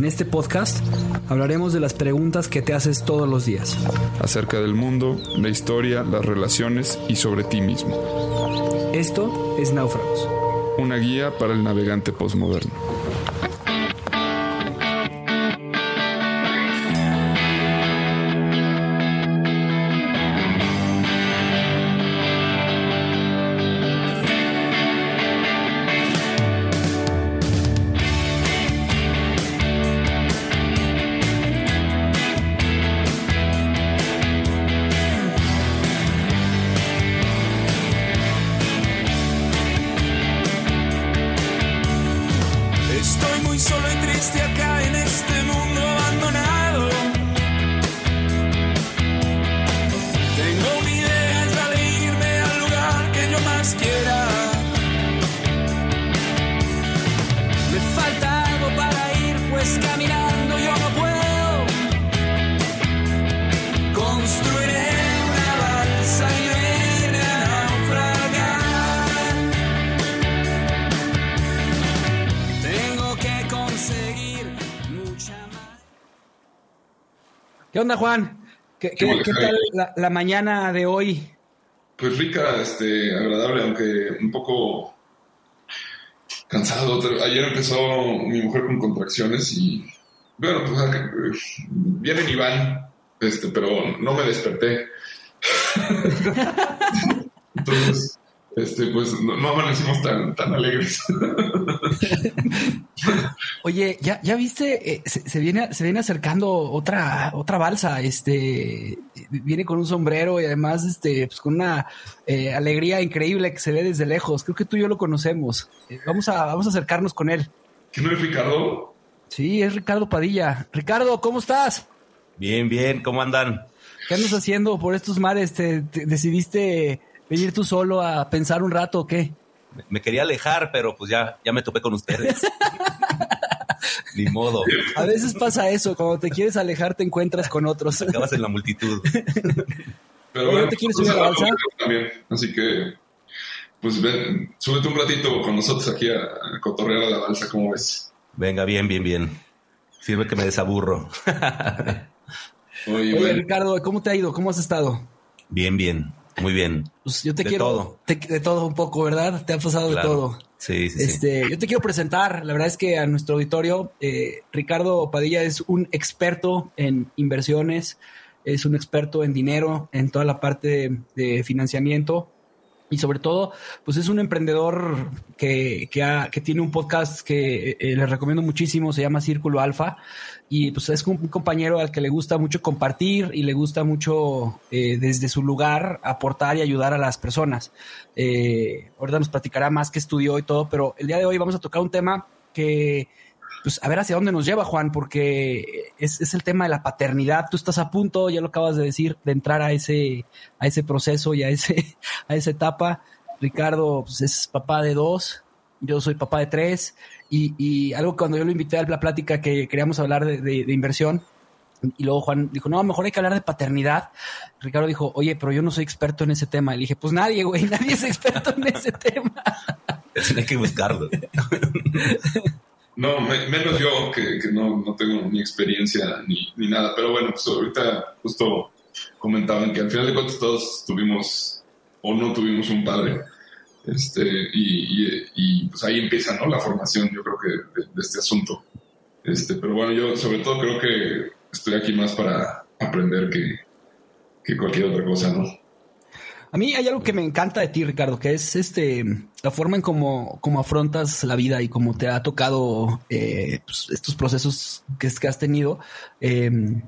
En este podcast hablaremos de las preguntas que te haces todos los días. Acerca del mundo, la historia, las relaciones y sobre ti mismo. Esto es Náufragos. Una guía para el navegante postmoderno. ¿Qué, tal la, mañana de hoy? Pues rica, este, agradable, aunque un poco cansado. Ayer empezó mi mujer con contracciones y, bueno, pues vienen y van, este, pero no me desperté. Entonces, este, pues no, no amanecimos tan, tan alegres. Oye, ya, ya viste, eh, se, viene, se viene acercando otra, otra balsa, este, viene con un sombrero y además, este, pues con una eh, alegría increíble que se ve desde lejos. Creo que tú y yo lo conocemos. Eh, vamos a, vamos a acercarnos con él. ¿Quién no es Ricardo? Sí, es Ricardo Padilla. Ricardo, ¿cómo estás? Bien, bien, ¿cómo andan? ¿Qué andas haciendo por estos mares? ¿Te, te decidiste venir tú solo a pensar un rato o qué? Me quería alejar, pero pues ya, ya me topé con ustedes. Ni modo. A veces pasa eso, cuando te quieres alejar te encuentras con otros. Acabas en la multitud. Pero bueno, te quieres subir a la balsa? También, así que pues ven, súbete un ratito con nosotros aquí a, cotorrear a la balsa, ¿cómo ves? Venga, bien, bien, bien. Sirve que me desaburro. Oye, Ricardo, ¿cómo te ha ido? ¿Cómo has estado? Bien, bien. Muy bien. Pues yo te quiero de todo un poco, ¿verdad? Te ha pasado de todo. Sí, sí, este, Yo te quiero presentar, la verdad es que a nuestro auditorio, eh, Ricardo Padilla es un experto en inversiones, es un experto en dinero, en toda la parte de financiamiento y sobre todo, pues es un emprendedor que, que, que tiene un podcast que eh, les recomiendo muchísimo, se llama Círculo Alfa, y pues es un, compañero al que le gusta mucho compartir y le gusta mucho eh, desde su lugar aportar y ayudar a las personas. Eh, ahorita nos platicará más que estudió y todo, pero el día de hoy vamos a tocar un tema que pues a ver hacia dónde nos lleva, Juan, porque es, el tema de la paternidad. Tú estás a punto, ya lo acabas de decir, de entrar a ese, a ese proceso y a, ese, a esa etapa. Ricardo pues, es papá de dos, yo soy papá de tres, y, y algo cuando yo lo invité a la plática que queríamos hablar de, inversión, y luego Juan dijo, no, mejor hay que hablar de paternidad. Ricardo dijo, oye, pero yo no soy experto en ese tema. Le dije, pues nadie, güey, nadie es experto en ese tema. Hay que buscarlo. No, menos yo que, no, tengo ni experiencia ni, nada. Pero bueno, pues ahorita justo comentaban que al final de cuentas todos tuvimos o no tuvimos un padre. Este, y, pues ahí empieza ¿no? la formación, yo creo que de, este asunto. Este, pero bueno, yo sobre todo creo que estoy aquí más para aprender que, que cualquier otra cosa, ¿no? A mí hay algo que me encanta de ti, Ricardo, que es este la forma en cómo, afrontas la vida y cómo te ha tocado eh, pues, estos procesos que, que has tenido. Em,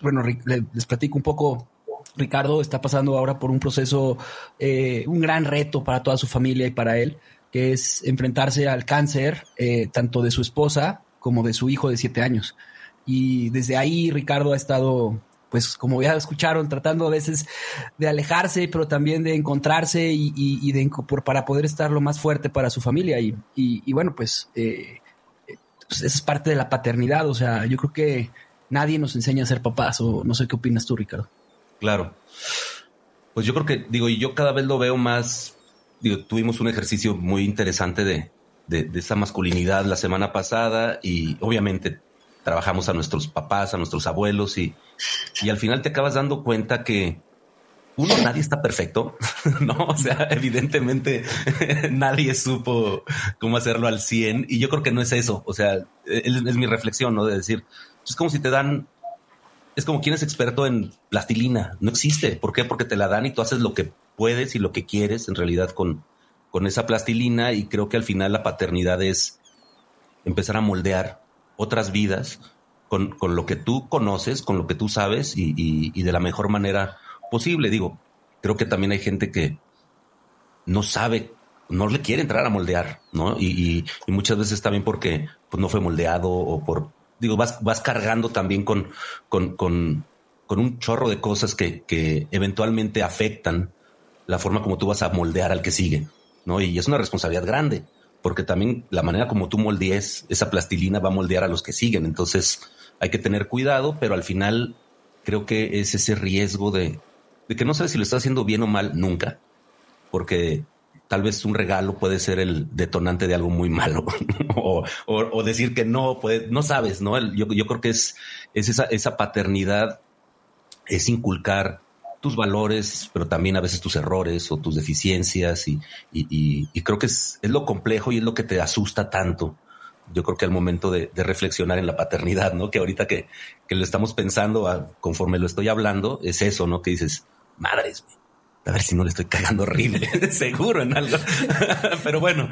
bueno, les platico un poco. Ricardo está pasando ahora por un proceso, eh, un gran reto para toda su familia y para él, que es enfrentarse al cáncer, eh, tanto de su esposa como de su hijo de siete años. Y desde ahí Ricardo ha estado pues como ya escucharon, tratando a veces de alejarse, pero también de encontrarse y, de, para poder estar lo más fuerte para su familia. Y, bueno, pues, eh, pues es parte de la paternidad. O sea, yo creo que nadie nos enseña a ser papás, o no sé qué opinas tú, Ricardo. Claro. Pues yo creo que, digo, y yo cada vez lo veo más, digo, tuvimos un ejercicio muy interesante de, de, esa masculinidad la semana pasada y obviamente trabajamos a nuestros papás, a nuestros abuelos y, y al final te acabas dando cuenta que uno, nadie está perfecto, ¿no? O sea, evidentemente nadie supo cómo hacerlo al 100 y yo creo que no es eso, o sea, es, mi reflexión, ¿no? De decir, es como si te dan es como quien es experto en plastilina. No existe. ¿Por qué? Porque te la dan y tú haces lo que puedes y lo que quieres en realidad con, con esa plastilina. Y creo que al final la paternidad es empezar a moldear otras vidas con, con lo que tú conoces, con lo que tú sabes y, y, de la mejor manera posible. Digo, creo que también hay gente que no sabe, no le quiere entrar a moldear, ¿no? Y, y muchas veces también porque pues, no fue moldeado o por digo, vas, vas cargando también con, con, con, con un chorro de cosas que, que, eventualmente afectan la forma como tú vas a moldear al que sigue, ¿no? Y es una responsabilidad grande, porque también la manera como tú moldees esa plastilina va a moldear a los que siguen. Entonces hay que tener cuidado, pero al final creo que es ese riesgo de, que no sabes si lo estás haciendo bien o mal nunca, porque tal vez un regalo puede ser el detonante de algo muy malo o, decir que no, no sabes, ¿no? Yo, yo creo que es, es esa, esa paternidad, es inculcar tus valores, pero también a veces tus errores o tus deficiencias y, y, creo que es, es, lo complejo y es lo que te asusta tanto. Yo creo que al momento de, reflexionar en la paternidad, ¿no? Que ahorita que, que lo estamos pensando conforme lo estoy hablando, es eso, ¿no? Que dices, madres, a ver si no le estoy cagando horrible, seguro en algo. Pero bueno,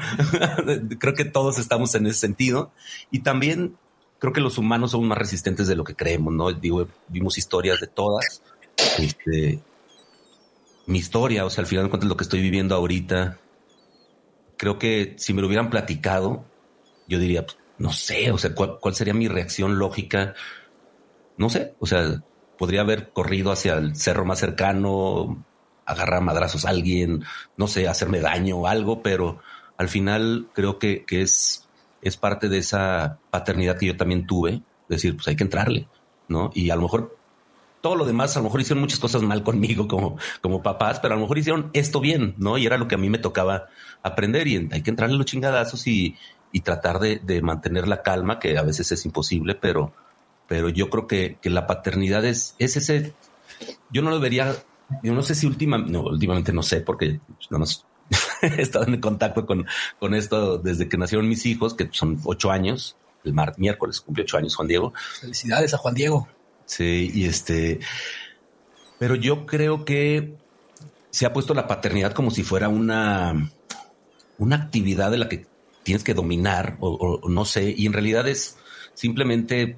creo que todos estamos en ese sentido. Y también creo que los humanos son más resistentes de lo que creemos, ¿no? Digo, vimos historias de todas. Este, mi historia, o sea, al final de cuentas lo que estoy viviendo ahorita, creo que si me lo hubieran platicado, yo diría, pues, no sé, o sea, ¿cuál, ¿cuál sería mi reacción lógica? No sé, o sea, podría haber corrido hacia el cerro más cercano, agarrar madrazos a alguien, no sé, hacerme daño o algo, pero al final creo que, que es, es parte de esa paternidad que yo también tuve, decir, pues hay que entrarle, ¿no? Y a lo mejor todo lo demás, a lo mejor hicieron muchas cosas mal conmigo como, como papás, pero a lo mejor hicieron esto bien, ¿no? Y era lo que a mí me tocaba aprender y hay que entrarle los chingadazos y, y tratar de, de, mantener la calma, que a veces es imposible, pero, pero yo creo que, que la paternidad es, es ese, yo no lo vería yo no sé si últimamente, no, últimamente no sé, porque no más he estado en contacto con, con esto desde que nacieron mis hijos, que son ocho años. El mar, miércoles cumplió ocho años Juan Diego. Felicidades a Juan Diego. Sí, y este, pero yo creo que se ha puesto la paternidad como si fuera una, una actividad de la que tienes que dominar o, o no sé, y en realidad es simplemente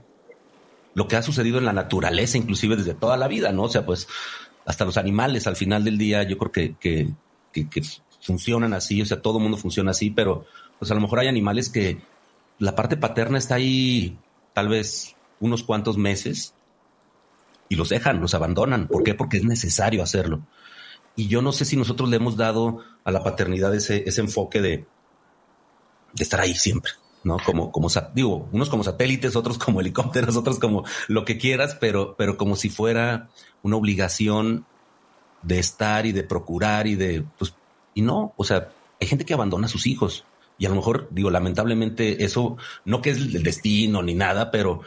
lo que ha sucedido en la naturaleza, inclusive desde toda la vida, ¿no? O sea, pues hasta los animales al final del día yo creo que, que, que, funcionan así, o sea, todo el mundo funciona así, pero pues a lo mejor hay animales que la parte paterna está ahí tal vez unos cuantos meses y los dejan, los abandonan. ¿Por qué? Porque es necesario hacerlo. Y yo no sé si nosotros le hemos dado a la paternidad ese, ese enfoque de, de estar ahí siempre. ¿no? Como, como, digo, unos como satélites, otros como helicópteros, otros como lo que quieras, pero, pero como si fuera una obligación de estar y de procurar y de, pues, y no, o sea, hay gente que abandona a sus hijos y a lo mejor, digo, lamentablemente eso, no que es el destino ni nada, pero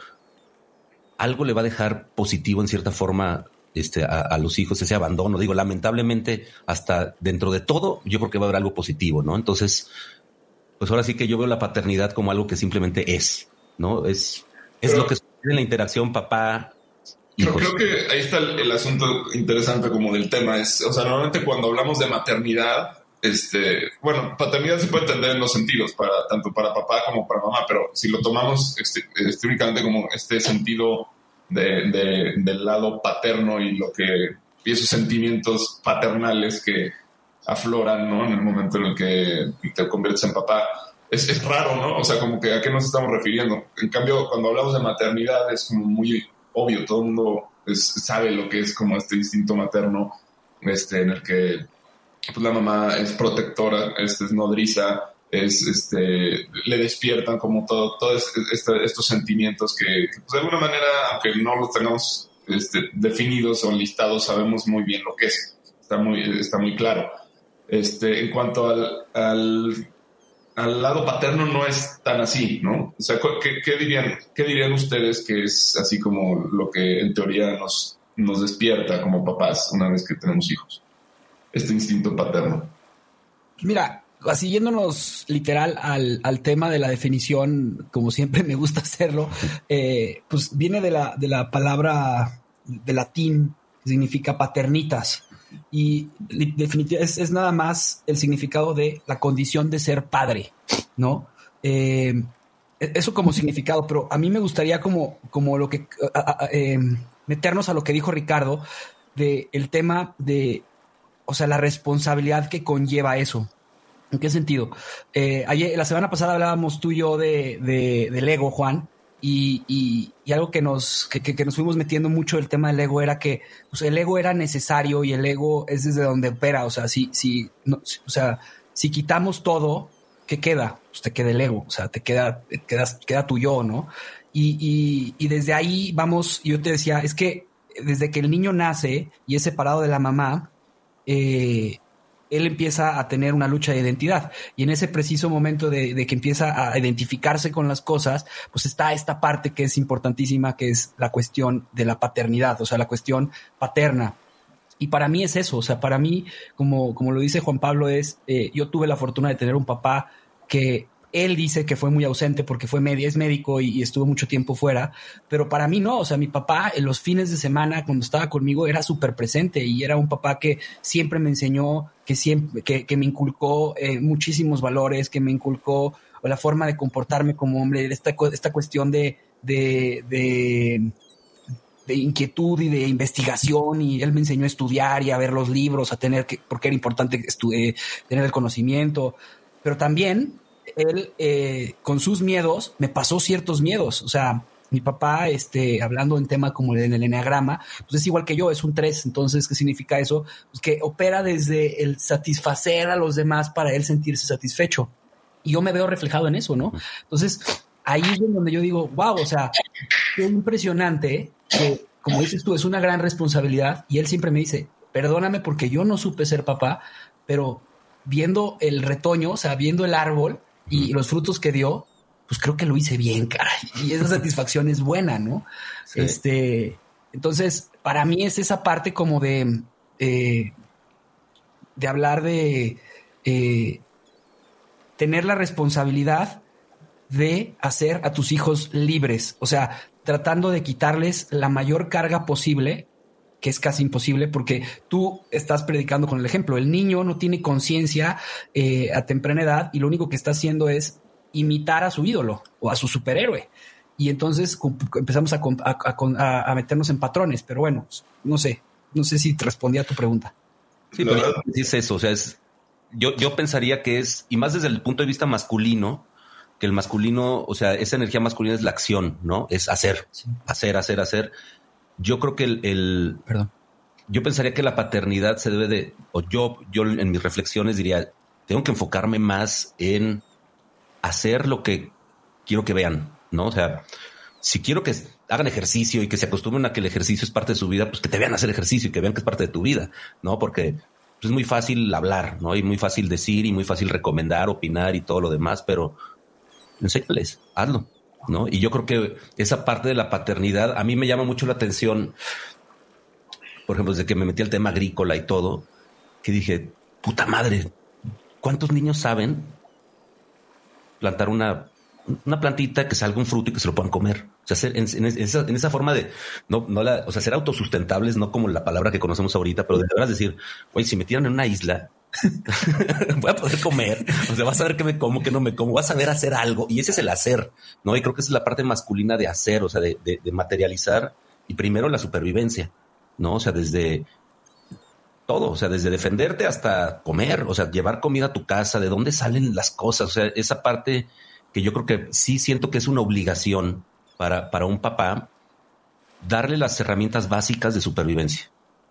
algo le va a dejar positivo en cierta forma este, a, a, los hijos, ese abandono. Digo, lamentablemente, hasta dentro de todo, yo creo que va a haber algo positivo, ¿no? Entonces, pues ahora sí que yo veo la paternidad como algo que simplemente es, ¿no? Es, es lo que sucede en la interacción papá. Pero creo que ahí está el, asunto interesante como del tema. Es, o sea, normalmente cuando hablamos de maternidad, este, bueno, paternidad se puede entender en los sentidos, para, tanto para papá como para mamá, pero si lo tomamos este, este como este sentido de, de, del lado paterno y lo que y esos sentimientos paternales que afloran, ¿no? En el momento en el que te conviertes en papá. Es, es, raro, ¿no? O sea, como que a qué nos estamos refiriendo. En cambio, cuando hablamos de maternidad es como muy obvio, todo el mundo sabe lo que es como este instinto materno, este, en el que pues, la mamá es protectora, es nodriza, es, este, le despiertan como todo, todos este, estos sentimientos que, pues, de alguna manera, aunque no los tengamos este, definidos o listados, sabemos muy bien lo que es. Está muy, está muy claro. Este, en cuanto al, al, al lado paterno no es tan así, ¿no? O sea, ¿qué, qué, dirían, ¿qué dirían ustedes que es así como lo que en teoría nos, nos despierta como papás una vez que tenemos hijos? Este instinto paterno. Mira, así yéndonos literal al, al, tema de la definición, como siempre me gusta hacerlo, eh, pues viene de la, de la palabra de latín que significa paternitas. Y es, nada más el significado de la condición de ser padre, ¿no? Eh, eso como significado, pero a mí me gustaría como, como lo que eh, meternos a lo que dijo Ricardo de el tema de, o sea, la responsabilidad que conlleva eso. ¿En qué sentido? Eh, ayer, la semana pasada hablábamos tú y yo de, de, del ego, Juan, y, y, y, algo que nos, que, que, nos fuimos metiendo mucho el tema del ego era que pues, el ego era necesario y el ego es desde donde opera. O sea, si, si, no, o sea, si quitamos todo, ¿qué queda? Pues te queda el ego, o sea, te queda, quedas, queda tu yo, ¿no? Y, y, y desde ahí vamos, yo te decía, es que desde que el niño nace y es separado de la mamá, eh, él empieza a tener una lucha de identidad. Y en ese preciso momento de, que empieza a identificarse con las cosas, pues está esta parte que es importantísima, que es la cuestión de la paternidad, o sea, la cuestión paterna. Y para mí es eso, o sea, para mí, como, como lo dice Juan Pablo, es, eh, yo tuve la fortuna de tener un papá que él dice que fue muy ausente porque fue media, médico y, estuvo mucho tiempo fuera, pero para mí no, o sea, mi papá en los fines de semana cuando estaba conmigo era súper presente y era un papá que siempre me enseñó, que siempre, que, me inculcó eh, muchísimos valores, que me inculcó la forma de comportarme como hombre, esta, esta cuestión de, de, de de inquietud y de investigación y él me enseñó a estudiar y a ver los libros, a tener que, porque era importante eh, tener el conocimiento, pero también él eh, con sus miedos me pasó ciertos miedos. O sea, mi papá, este, hablando en tema como en el enneagrama, pues es igual que yo, es un 3. Entonces, ¿qué significa eso? Pues que opera desde el satisfacer a los demás para él sentirse satisfecho. Y yo me veo reflejado en eso, ¿no? Entonces, ahí es donde yo digo, wow, o sea, qué impresionante que, como dices tú, es una gran responsabilidad. Y él siempre me dice, perdóname porque yo no supe ser papá, pero viendo el retoño, o sea, viendo el árbol, y los frutos que dio, pues creo que lo hice bien, caray. Y esa satisfacción es buena, ¿no? Sí. Este, entonces, para mí es esa parte como de, eh, de hablar de eh, tener la responsabilidad de hacer a tus hijos libres, o sea, tratando de quitarles la mayor carga posible que es casi imposible porque tú estás predicando con el ejemplo. El niño no tiene conciencia eh, a temprana edad y lo único que está haciendo es imitar a su ídolo o a su superhéroe. Y entonces empezamos a, a, a, meternos en patrones, pero bueno, no sé, no sé si te respondí a tu pregunta. Sí, pero es eso, o sea, es, yo, yo pensaría que es, y más desde el punto de vista masculino, que el masculino, o sea, esa energía masculina es la acción, ¿no? Es hacer, sí. hacer, hacer, hacer yo creo que el, el, perdón, yo pensaría que la paternidad se debe de, o yo, yo en mis reflexiones diría, tengo que enfocarme más en hacer lo que quiero que vean, ¿no? O sea, si quiero que hagan ejercicio y que se acostumbren a que el ejercicio es parte de su vida, pues que te vean hacer ejercicio y que vean que es parte de tu vida, ¿no? Porque es muy fácil hablar, ¿no? Y muy fácil decir y muy fácil recomendar, opinar y todo lo demás, pero enséñales, hazlo. ¿No? Y yo creo que esa parte de la paternidad a mí me llama mucho la atención, por ejemplo, desde que me metí al tema agrícola y todo, que dije, puta madre, ¿cuántos niños saben plantar una, una plantita que salga un fruto y que se lo puedan comer? O sea, en, en, esa, en esa, forma de no, no o sea, ser autosustentables, no como la palabra que conocemos ahorita, pero de verdad decir, oye, si me tiran en una isla, voy a poder comer, o sea, vas a ver que me como, que no me como, vas a ver hacer algo y ese es el hacer, ¿no? Y creo que esa es la parte masculina de hacer, o sea, de, de, materializar y primero la supervivencia, ¿no? O sea, desde todo, o sea, desde defenderte hasta comer, o sea, llevar comida a tu casa, de dónde salen las cosas, o sea, esa parte que yo creo que sí siento que es una obligación para, para un papá darle las herramientas básicas de supervivencia.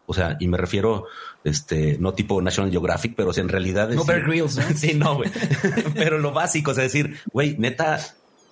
O sea, y me refiero, este, no tipo National Geographic, pero en realidad es. No Bear Grylls, Sí, no, güey. pero lo básico, o sea, decir, güey, neta,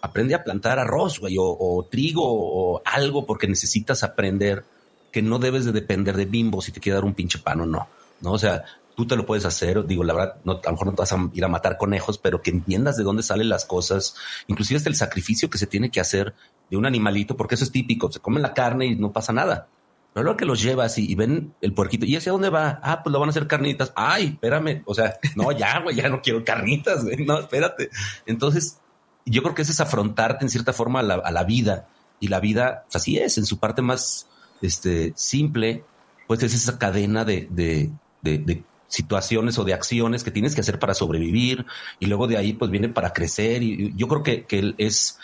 aprende a plantar arroz, güey, o, trigo o algo, porque necesitas aprender que no debes de depender de bimbo si te quiere dar un pinche pan o no. No, o sea, tú te lo puedes hacer. Digo, la verdad, no, a lo mejor no te vas a ir a matar conejos, pero que entiendas de dónde salen las cosas, inclusive hasta el sacrificio que se tiene que hacer de un animalito, porque eso es típico. Se comen la carne y no pasa nada. Pero luego que los llevas y, ven el puerquito, ¿y hacia dónde va? Ah, pues lo van a hacer carnitas. Ay, espérame. O sea, no, ya, güey, ya no quiero carnitas, güey. No, espérate. Entonces, yo creo que ese es afrontarte en cierta forma a la, vida. Y la vida, pues así es, en su parte más este, simple, pues es esa cadena de, de, de, situaciones o de acciones que tienes que hacer para sobrevivir. Y luego de ahí, pues viene para crecer. Y yo creo que, que es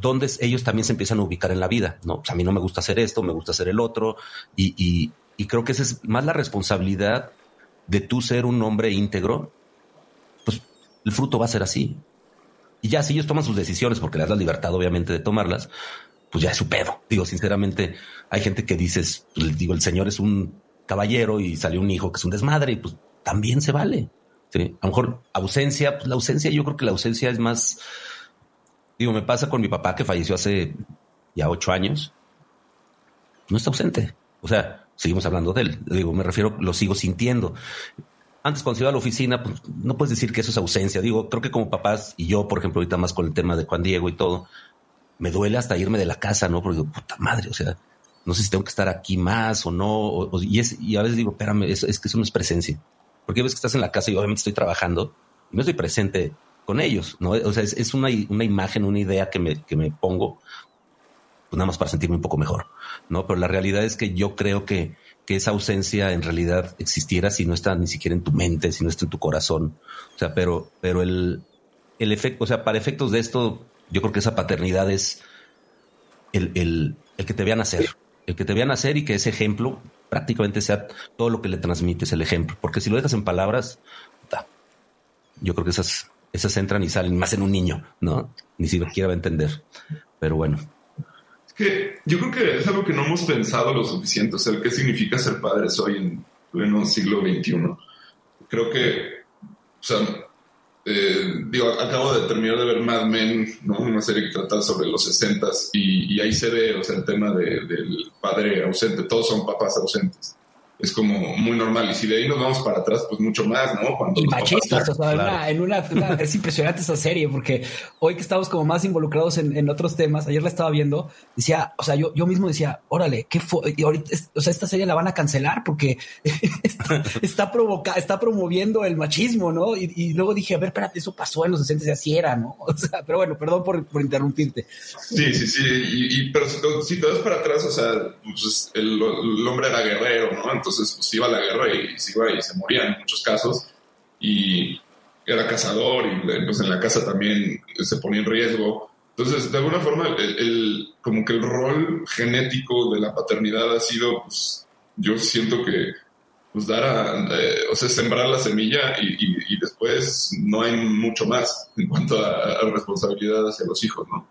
donde ellos también se empiezan a ubicar en la vida, ¿no? Pues a mí no me gusta hacer esto, me gusta hacer el otro, y, creo que esa es más la responsabilidad de tú ser un hombre íntegro, pues el fruto va a ser así. Y ya si ellos toman sus decisiones, porque les das la libertad obviamente de tomarlas, pues ya es su pedo. Digo, sinceramente, hay gente que dices, pues, digo, el señor es un caballero y salió un hijo que es un desmadre, y pues también se vale. A lo mejor ausencia, pues la ausencia, yo creo que la ausencia es más, Digo, me pasa con mi papá que falleció hace ya ocho años. No está ausente. O sea, seguimos hablando de él. Digo, me refiero, lo sigo sintiendo. Antes, cuando iba a la oficina, pues no puedes decir que eso es ausencia. Digo, creo que como papás y yo, por ejemplo, ahorita más con el tema de Juan Diego y todo, me duele hasta irme de la casa, ¿no? Porque digo, puta madre, o sea, no sé si tengo que estar aquí más o no. y, es, y a veces digo, espérame, es, que eso no es presencia. Porque a veces que estás en la casa y obviamente estoy trabajando y no estoy presente con ellos, ¿no? O sea, es, una, imagen, una idea que me, que me pongo, pues nada más para sentirme un poco mejor, ¿no? Pero la realidad es que yo creo que, que esa ausencia en realidad existiera si no está ni siquiera en tu mente, si no está en tu corazón. O sea, pero, pero el, el efecto, o sea, para efectos de esto, yo creo que esa paternidad es el, el, el que te vean hacer, el que te vean hacer y que ese ejemplo prácticamente sea todo lo que le transmites el ejemplo. Porque si lo dejas en palabras, yo creo que esas esas entran y salen más en un niño, ¿no? Ni siquiera va a entender. Pero bueno. Es que yo creo que es algo que no hemos pensado lo suficiente, o sea, qué significa ser padres hoy en pleno siglo XXI. Creo que, o sea, eh, digo, acabo de terminar de ver Mad Men, ¿no? Una serie que trata sobre los 60 y, y ahí se ve, o sea, el tema del padre ausente, todos son papás ausentes es como muy normal. Y si de ahí nos vamos para atrás, pues mucho más, ¿no? Cuando y machistas, o sea, en una, es impresionante esa serie, porque hoy que estamos como más involucrados en, otros temas, ayer la estaba viendo, decía, o sea, yo, yo mismo decía, órale, ¿qué fue? Y ahorita, o sea, esta serie la van a cancelar porque está, está, provoca, está promoviendo el machismo, ¿no? Y, luego dije, a ver, espérate, eso pasó en los 60 y así era, ¿no? O sea, pero bueno, perdón por, por interrumpirte. Sí, sí, sí, y, pero si, te vas para atrás, o sea, pues el, el hombre era guerrero, ¿no? Entonces, entonces pues iba a la guerra y, se iba y se moría en muchos casos y era cazador y pues, en la casa también se ponía en riesgo. Entonces, de alguna forma, el, como que el rol genético de la paternidad ha sido, pues, yo siento que, pues, dar a, eh, o sea, sembrar la semilla y, después no hay mucho más en cuanto a, responsabilidad hacia los hijos, ¿no?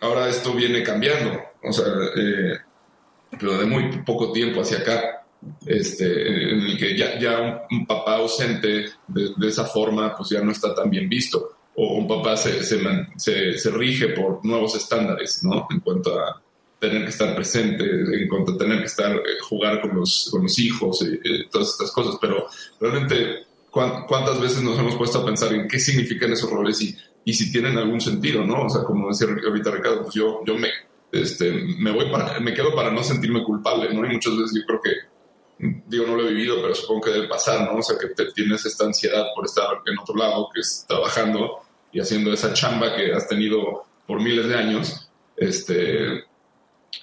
Ahora esto viene cambiando, o sea, eh, pero de muy poco tiempo hacia acá este, en el que ya, ya un, papá ausente de, esa forma pues ya no está tan bien visto o un papá se, se, se, rige por nuevos estándares, ¿no? En cuanto a tener que estar presente, en cuanto a tener que estar, eh, jugar con los, con los hijos y, todas estas cosas, pero realmente cuántas veces nos hemos puesto a pensar en qué significan esos roles y, y si tienen algún sentido, ¿no? O sea, como decía ahorita Ricardo, pues yo, yo me, este, me voy para, me quedo para no sentirme culpable, ¿no? Y muchas veces yo creo que digo, no lo he vivido, pero supongo que debe pasar, ¿no? O sea, que te tienes esta ansiedad por estar en otro lado, que es trabajando y haciendo esa chamba que has tenido por miles de años, este,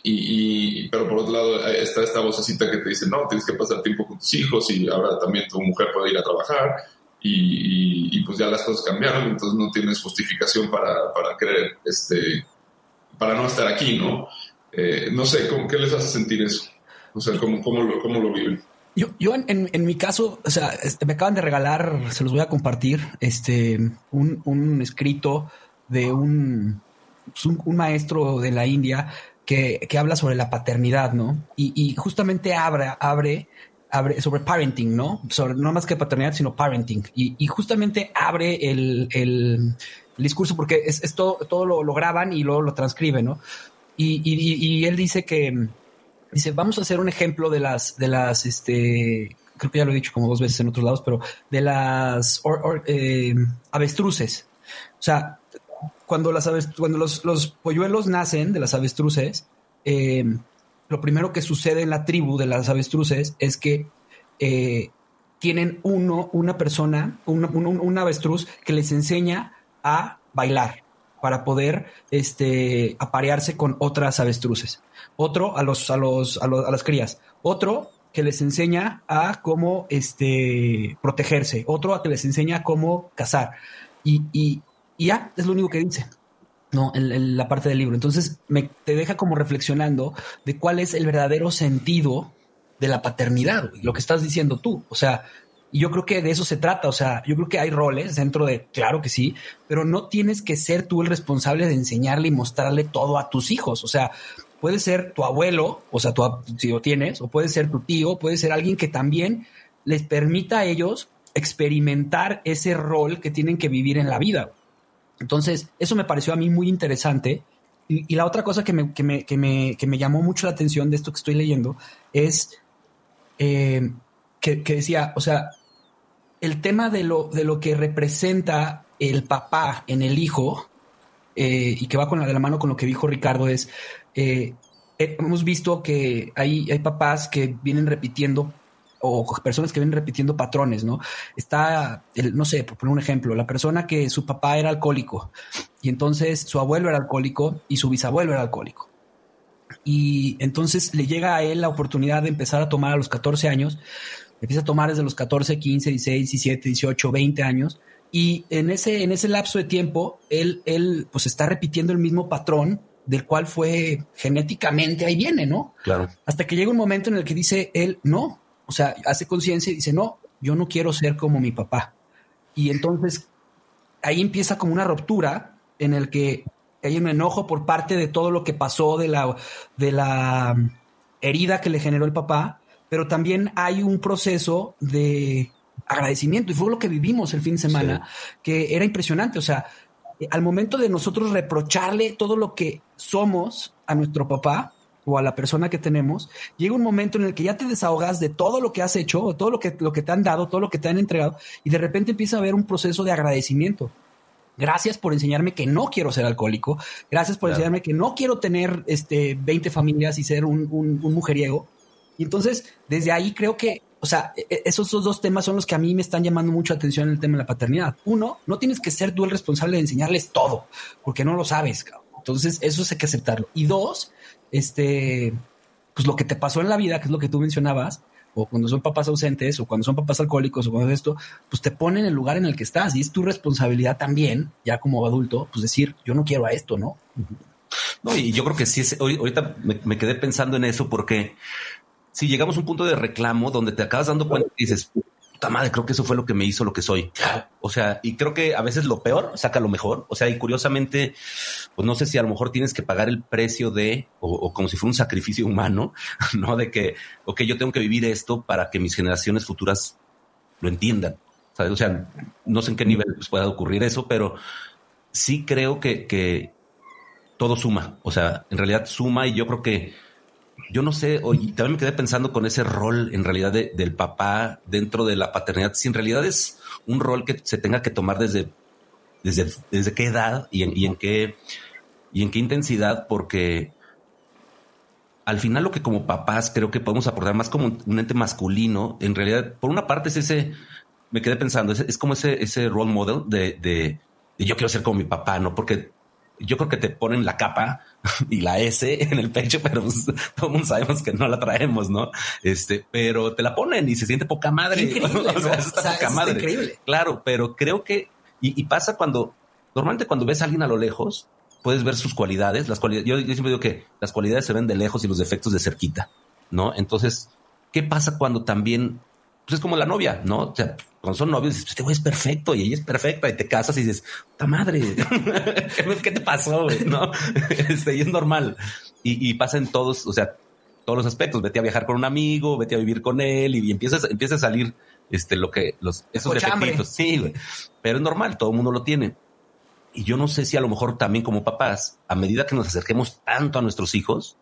y, pero por otro lado está esta vocecita que te dice, no, tienes que pasar tiempo con tus hijos y ahora también tu mujer puede ir a trabajar y, pues ya las cosas cambiaron, entonces no tienes justificación para, para creer, este, para no estar aquí, ¿no? Eh, no sé, ¿cómo, ¿qué les hace sentir eso? O sea, ¿cómo, cómo, lo, cómo lo viven? Yo, yo en, en, mi caso, o sea, este, me acaban de regalar, se los voy a compartir, este, un, un escrito de un, pues, un, maestro de la India que, habla sobre la paternidad, ¿no? Y, justamente abre, abre, abre sobre parenting, ¿no? Sobre no más que paternidad, sino parenting. Y, justamente abre el, discurso porque es, todo, todo lo, graban y luego lo transcriben, ¿no? Y, él dice que, dice, vamos a hacer un ejemplo de las, de las, este, creo que ya lo he dicho como dos veces en otros lados, pero de las eh, avestruces. O sea, cuando, las cuando los, polluelos nacen de las avestruces, eh, lo primero que sucede en la tribu de las avestruces es que eh, tienen uno, una persona, un, avestruz que les enseña a bailar para poder este, aparearse con otras avestruces. Otro a los, a los, a, las crías. Otro que les enseña a cómo este, protegerse. Otro a que les enseña cómo cazar. y, y ya, es lo único que dice. No, en, la parte del libro. Entonces me, te deja como reflexionando de cuál es el verdadero sentido de la paternidad, lo que estás diciendo tú. O sea, y yo creo que de eso se trata. O sea, yo creo que hay roles dentro de, claro que sí, pero no tienes que ser tú el responsable de enseñarle y mostrarle todo a tus hijos. O sea, puede ser tu abuelo, o sea, tu, si lo tienes, o puede ser tu tío, puede ser alguien que también les permita a ellos experimentar ese rol que tienen que vivir en la vida. Entonces, eso me pareció a mí muy interesante. Y, la otra cosa que me, que, me, que, me, que me, llamó mucho la atención de esto que estoy leyendo es eh, que, decía, o sea, el tema de lo, de lo que representa el papá en el hijo eh, y que va con la de la mano con lo que dijo Ricardo es, eh, hemos visto que hay, papás que vienen repitiendo o personas que vienen repitiendo patrones, ¿no? Está, no sé, por poner un ejemplo, la persona que su papá era alcohólico y entonces su abuelo era alcohólico y su bisabuelo era alcohólico. Y entonces le llega a él la oportunidad de empezar a tomar a los 14 años, empieza a tomar desde los 14, 15, 16, 17, 18, 20 años. Y en ese, en ese lapso de tiempo, él, él pues está repitiendo el mismo patrón del cual fue genéticamente ahí viene, ¿no? Claro. Hasta que llega un momento en el que dice él, no, o sea, hace conciencia y dice, no, yo no quiero ser como mi papá. Y entonces ahí empieza como una ruptura en el que hay un enojo por parte de todo lo que pasó, de la, de la um, herida que le generó el papá, pero también hay un proceso de agradecimiento y fue lo que vivimos el fin de semana, que era impresionante. O sea, al momento de nosotros reprocharle todo lo que somos a nuestro papá, o a la persona que tenemos, llega un momento en el que ya te desahogas de todo lo que has hecho, todo lo que, lo que te han dado, todo lo que te han entregado, y de repente empieza a haber un proceso de agradecimiento. Gracias por enseñarme que no quiero ser alcohólico. Gracias por enseñarme que no quiero tener este, 20 familias y ser un, un, mujeriego. Y entonces, desde ahí creo que, o sea, e, e, esos dos temas son los que a mí me están llamando mucho atención en el tema de la paternidad. Uno, no tienes que ser tú el responsable de enseñarles todo, porque no lo sabes. Entonces, eso hay que aceptarlo. Y dos, este, pues lo que te pasó en la vida, que es lo que tú mencionabas, o cuando son papás ausentes, o cuando son papás alcohólicos, o cuando es esto, pues te pone en el lugar en el que estás y es tu responsabilidad también, ya como adulto, pues decir, yo no quiero a esto, ¿no? No, y yo creo que sí, es, ahorita me, me, quedé pensando en eso porque si llegamos a un punto de reclamo donde te acabas dando cuenta y dices, puta madre, creo que eso fue lo que me hizo lo que soy. O sea, y creo que a veces lo peor saca lo mejor. O sea, y curiosamente, pues no sé si a lo mejor tienes que pagar el precio de, o, como si fuera un sacrificio humano, ¿no? De que, ok, yo tengo que vivir esto para que mis generaciones futuras lo entiendan. O sea, no sé en qué nivel pueda ocurrir eso, pero sí creo que, que todo suma. O sea, en realidad suma y yo creo que yo no sé, y también me quedé pensando con ese rol en realidad del papá dentro de la paternidad, si en realidad es un rol que se tenga que tomar desde, desde, desde qué edad y en, qué y en qué intensidad, porque al final lo que como papás creo que podemos aportar más como un, ente masculino, en realidad, por una parte es ese, me quedé pensando, es, como ese, ese role model de, de, de, yo quiero ser como mi papá, ¿no? Porque yo creo que te ponen la capa y la S en el pecho, pero pues, todo el mundo sabemos que no la traemos, ¿no? Este, pero te la ponen y se siente poca madre. Increíble, o sea, poca madre. Increíble. Claro, pero creo que, y, pasa cuando, normalmente cuando ves a alguien a lo lejos, puedes ver sus cualidades. Las cualidades, yo, yo siempre digo que las cualidades se ven de lejos y los defectos de cerquita, ¿no? Entonces, ¿qué pasa cuando también pues es como la novia, ¿no? O sea, cuando son novios, este güey es perfecto y ella es perfecta y te casas y dices, ¡ta madre! ¿Qué te pasó? ¿No? Este, y es normal. Y, pasa en todos, o sea, todos los aspectos. Vete a viajar con un amigo, vete a vivir con él y, empiezas, empieza a salir este, lo que, los, esos defectitos. Sí, güey. Pero es normal, todo el mundo lo tiene. Y yo no sé si a lo mejor también como papás, a medida que nos acerquemos tanto a nuestros hijos,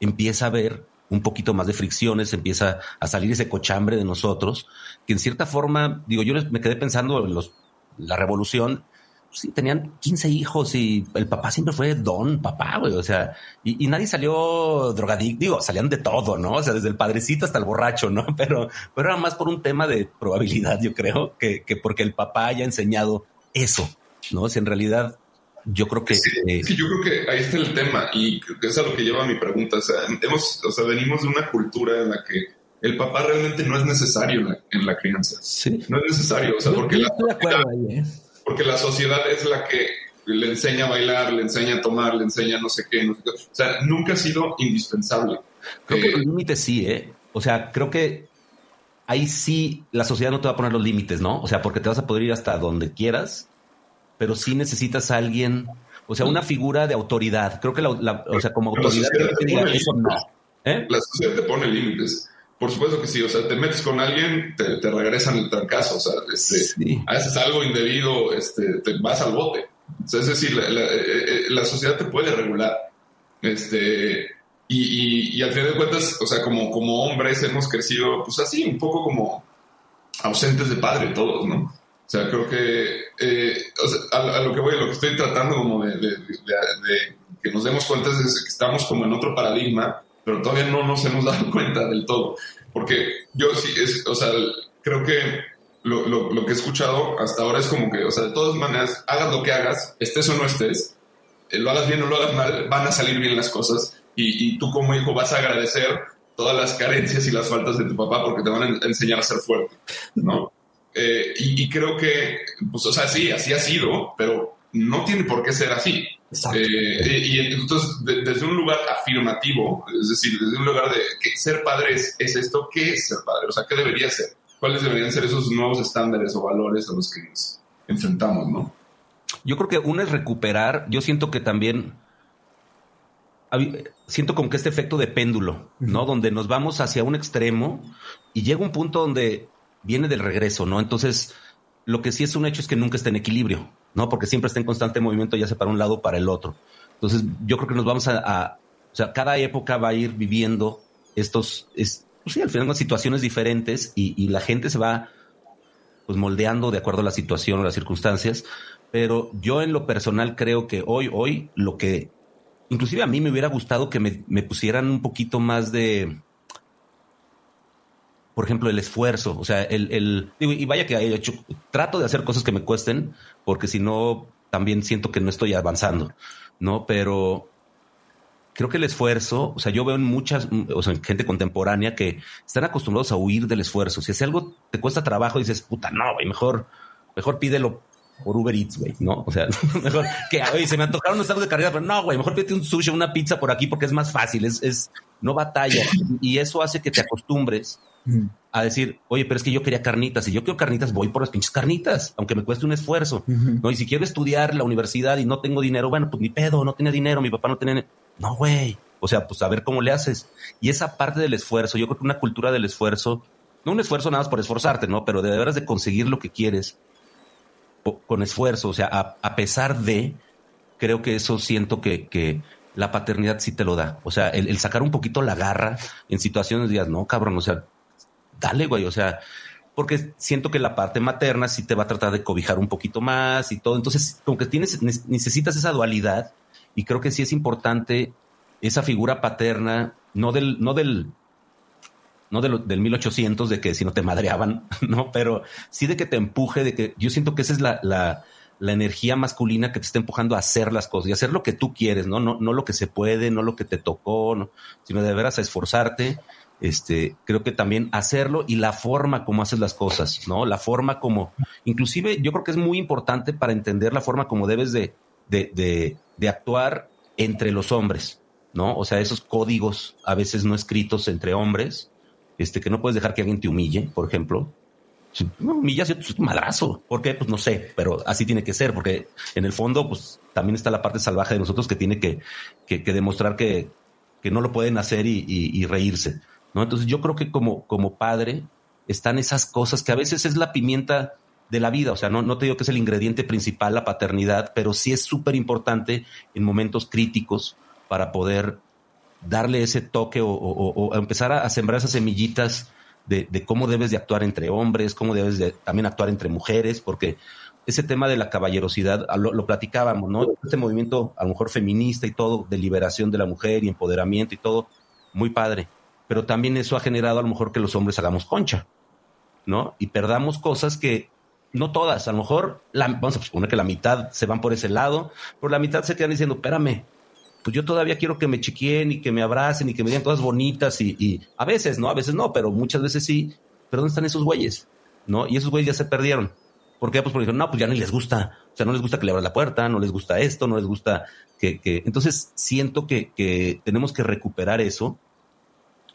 empieza a ver un poquito más de fricciones, empieza a salir ese cochambre de nosotros, que en cierta forma, digo, yo me quedé pensando en los, la revolución, sí, tenían 15 hijos y el papá siempre fue don papá, güey, o sea, y, nadie salió drogadicto, digo, salían de todo, ¿no? O sea, desde el padrecito hasta el borracho, ¿no? Pero, pero era más por un tema de probabilidad, yo creo, que, que porque el papá haya enseñado eso, ¿no? Sea, en realidad yo creo que... Eh, sí, yo creo que ahí está el tema y que es a lo que lleva mi pregunta. O sea, hemos, o sea, venimos de una cultura en la que el papá realmente no es necesario en la, crianza. Sí. No es necesario, o sea, porque, la, ¿eh? porque la sociedad es la que le enseña a bailar, le enseña a tomar, le enseña no sé qué, no sé qué. O sea, nunca ha sido indispensable. Creo que eh, los límites sí, ¿eh? O sea, creo que ahí sí la sociedad no te va a poner los límites, ¿no? O sea, porque te vas a poder ir hasta donde quieras pero sí necesitas a alguien, o sea, una figura de autoridad. Creo que la, o sea, como autoridad eso no. ¿Eh? La sociedad te pone límites. Por supuesto que sí, o sea, te metes con alguien, te, te regresan el trancazo, o sea, este, haces algo indebido, este, te vas al bote. O sea, es decir, la, eh, eh, la, sociedad te puede regular. Este, y, y, al final de cuentas, o sea, como, como hombres hemos crecido, pues así, un poco como ausentes de padre todos, ¿no? O sea, creo que eh, a, lo que voy, lo que estoy tratando como de, que nos demos cuenta es que estamos como en otro paradigma, pero todavía no nos hemos dado cuenta del todo. Porque yo sí, es, o sea, creo que lo, lo, que he escuchado hasta ahora es como que, o sea, de todas maneras, hagas lo que hagas, estés o no estés, eh, lo hagas bien o lo hagas mal, van a salir bien las cosas y, y tú como hijo vas a agradecer todas las carencias y las faltas de tu papá porque te van a enseñar a ser fuerte, ¿no? Eh, y, creo que, pues, o sea, sí, así ha sido, pero no tiene por qué ser así. Eh, y, entonces, desde un lugar afirmativo, es decir, desde un lugar de que ser padre es, esto, ¿qué es ser padre? O sea, ¿qué debería ser? ¿Cuáles deberían ser esos nuevos estándares o valores a los que nos enfrentamos, no? Yo creo que uno es recuperar, yo siento que también siento como que este efecto de péndulo, ¿no? Donde nos vamos hacia un extremo y llega un punto donde viene del regreso, ¿no? Entonces, lo que sí es un hecho es que nunca está en equilibrio, ¿no? Porque siempre está en constante movimiento, ya sea para un lado o para el otro. Entonces, yo creo que nos vamos a, o sea, cada época va a ir viviendo estos, es, pues sí, al final, situaciones diferentes y, la gente se va, pues, moldeando de acuerdo a la situación o las circunstancias. Pero yo en lo personal creo que hoy, hoy, lo que, inclusive a mí me hubiera gustado que me, me pusieran un poquito más de, por ejemplo, el esfuerzo, o sea, el, el y vaya que haya hecho, trato de hacer cosas que me cuesten, porque si no, también siento que no estoy avanzando, ¿no? Pero creo que el esfuerzo, o sea, yo veo en muchas, o sea, en gente contemporánea que están acostumbrados a huir del esfuerzo. Si hace algo te cuesta trabajo, dices, puta, no, güey, mejor, mejor pídelo por Uber Eats, güey, ¿no? O sea, mejor que, oye, se me antojaron unos tacos de carrera, pero no, güey, mejor pídete un sushi, una pizza por aquí porque es más fácil, es, es no batalla. Y eso hace que te acostumbres a decir, oye, pero es que yo quería carnitas y yo quiero carnitas, voy por las pinches carnitas, aunque me cueste un esfuerzo. No, y si quiero estudiar la universidad y no tengo dinero, bueno, pues mi pedo, no tenía dinero, mi papá no tenía. No, güey. O sea, pues a ver cómo le haces. Y esa parte del esfuerzo, yo creo que una cultura del esfuerzo, no un esfuerzo nada más por esforzarte, ¿no? Pero de veras de conseguir lo que quieres con esfuerzo, o sea, a, pesar de, creo que eso siento que, que la paternidad sí te lo da. O sea, el, el sacar un poquito la garra en situaciones de días, no, cabrón, o sea, dale, güey, o sea, porque siento que la parte materna sí te va a tratar de cobijar un poquito más y todo. Entonces, como que tienes, necesitas esa dualidad y creo que sí es importante esa figura paterna, no del, no del, no del 1800 de que si no te madreaban, no, pero sí de que te empuje, de que yo siento que esa es la, la, la energía masculina que te está empujando a hacer las cosas y hacer lo que tú quieres, no, no, no lo que se puede, no lo que te tocó, no, sino de veras a esforzarte este, creo que también hacerlo y la forma como haces las cosas, ¿no? La forma como, inclusive yo creo que es muy importante para entender la forma como debes de, de, de, actuar entre los hombres, ¿no? O sea, esos códigos a veces no escritos entre hombres, este, que no puedes dejar que alguien te humille, por ejemplo. No, humillas es un madrazo. ¿Por qué? Pues no sé, pero así tiene que ser, porque en el fondo, pues también está la parte salvaje de nosotros que tiene que, que, demostrar que, que, no lo pueden hacer y, reírse. ¿No? Entonces yo creo que como, como padre están esas cosas que a veces es la pimienta de la vida. O sea, no, no te digo que es el ingrediente principal, la paternidad, pero sí es súper importante en momentos críticos para poder darle ese toque o, empezar a, sembrar esas semillitas de, cómo debes de actuar entre hombres, cómo debes de también actuar entre mujeres, porque ese tema de la caballerosidad, lo, lo, platicábamos, ¿no? Este movimiento, a lo mejor feminista y todo, de liberación de la mujer y empoderamiento y todo, muy padre. Pero también eso ha generado a lo mejor que los hombres hagamos concha, ¿no? Y perdamos cosas que, no todas, a lo mejor, vamos a suponer que la mitad se van por ese lado, pero la mitad se quedan diciendo, espérame, pues yo todavía quiero que me chiquien y que me abracen y que me digan todas bonitas y, a veces, ¿no? A veces no, pero muchas veces sí. Pero ¿dónde están esos güeyes? ¿No? Y esos güeyes ya se perdieron. ¿Por qué? Pues porque no, pues ya ni les gusta. O sea, no les gusta que le abra la puerta, no les gusta esto, no les gusta que... Entonces siento que tenemos que recuperar eso.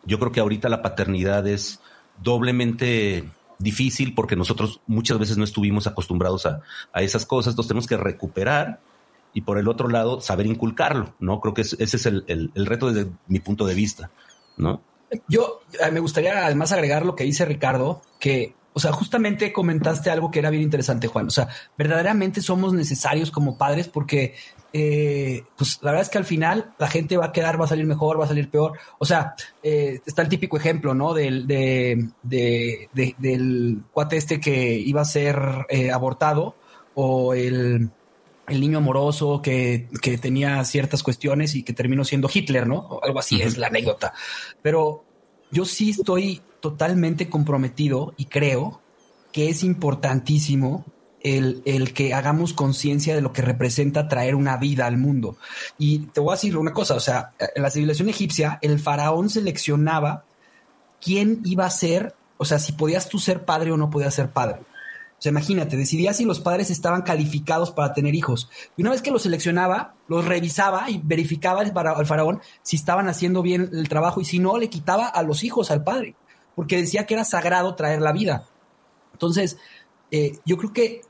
Yo creo que ahorita la paternidad es doblemente difícil porque nosotros muchas veces no estuvimos acostumbrados a, a esas cosas, entonces tenemos que recuperar y por el otro lado saber inculcarlo, ¿no? Creo que ese es el, reto desde mi punto de vista, ¿no? Yo me gustaría además agregar lo que dice Ricardo, que, o sea, justamente comentaste algo que era bien interesante, Juan. O sea, verdaderamente somos necesarios como padres porque, eh, pues la verdad es que al final la gente va a quedar, va a salir mejor, va a salir peor. O sea, eh, está el típico ejemplo, ¿no? Del, de, del cuate este que iba a ser abortado o el el niño amoroso que, tenía ciertas cuestiones y que terminó siendo Hitler, ¿no? algo así es la anécdota. Pero yo sí estoy totalmente comprometido y creo que es importantísimo el, el que hagamos conciencia de lo que representa traer una vida al mundo. Y te voy a decir una cosa, o sea, en la civilización egipcia, el faraón seleccionaba quién iba a ser, o sea, si podías tú ser padre o no podías ser padre. O sea, imagínate, decidía si los padres estaban calificados para tener hijos. Y una vez que los seleccionaba, los revisaba y verificaba al faraón si estaban haciendo bien el trabajo y si no, le quitaba a los hijos al padre, porque decía que era sagrado traer la vida. Entonces, eh, yo creo que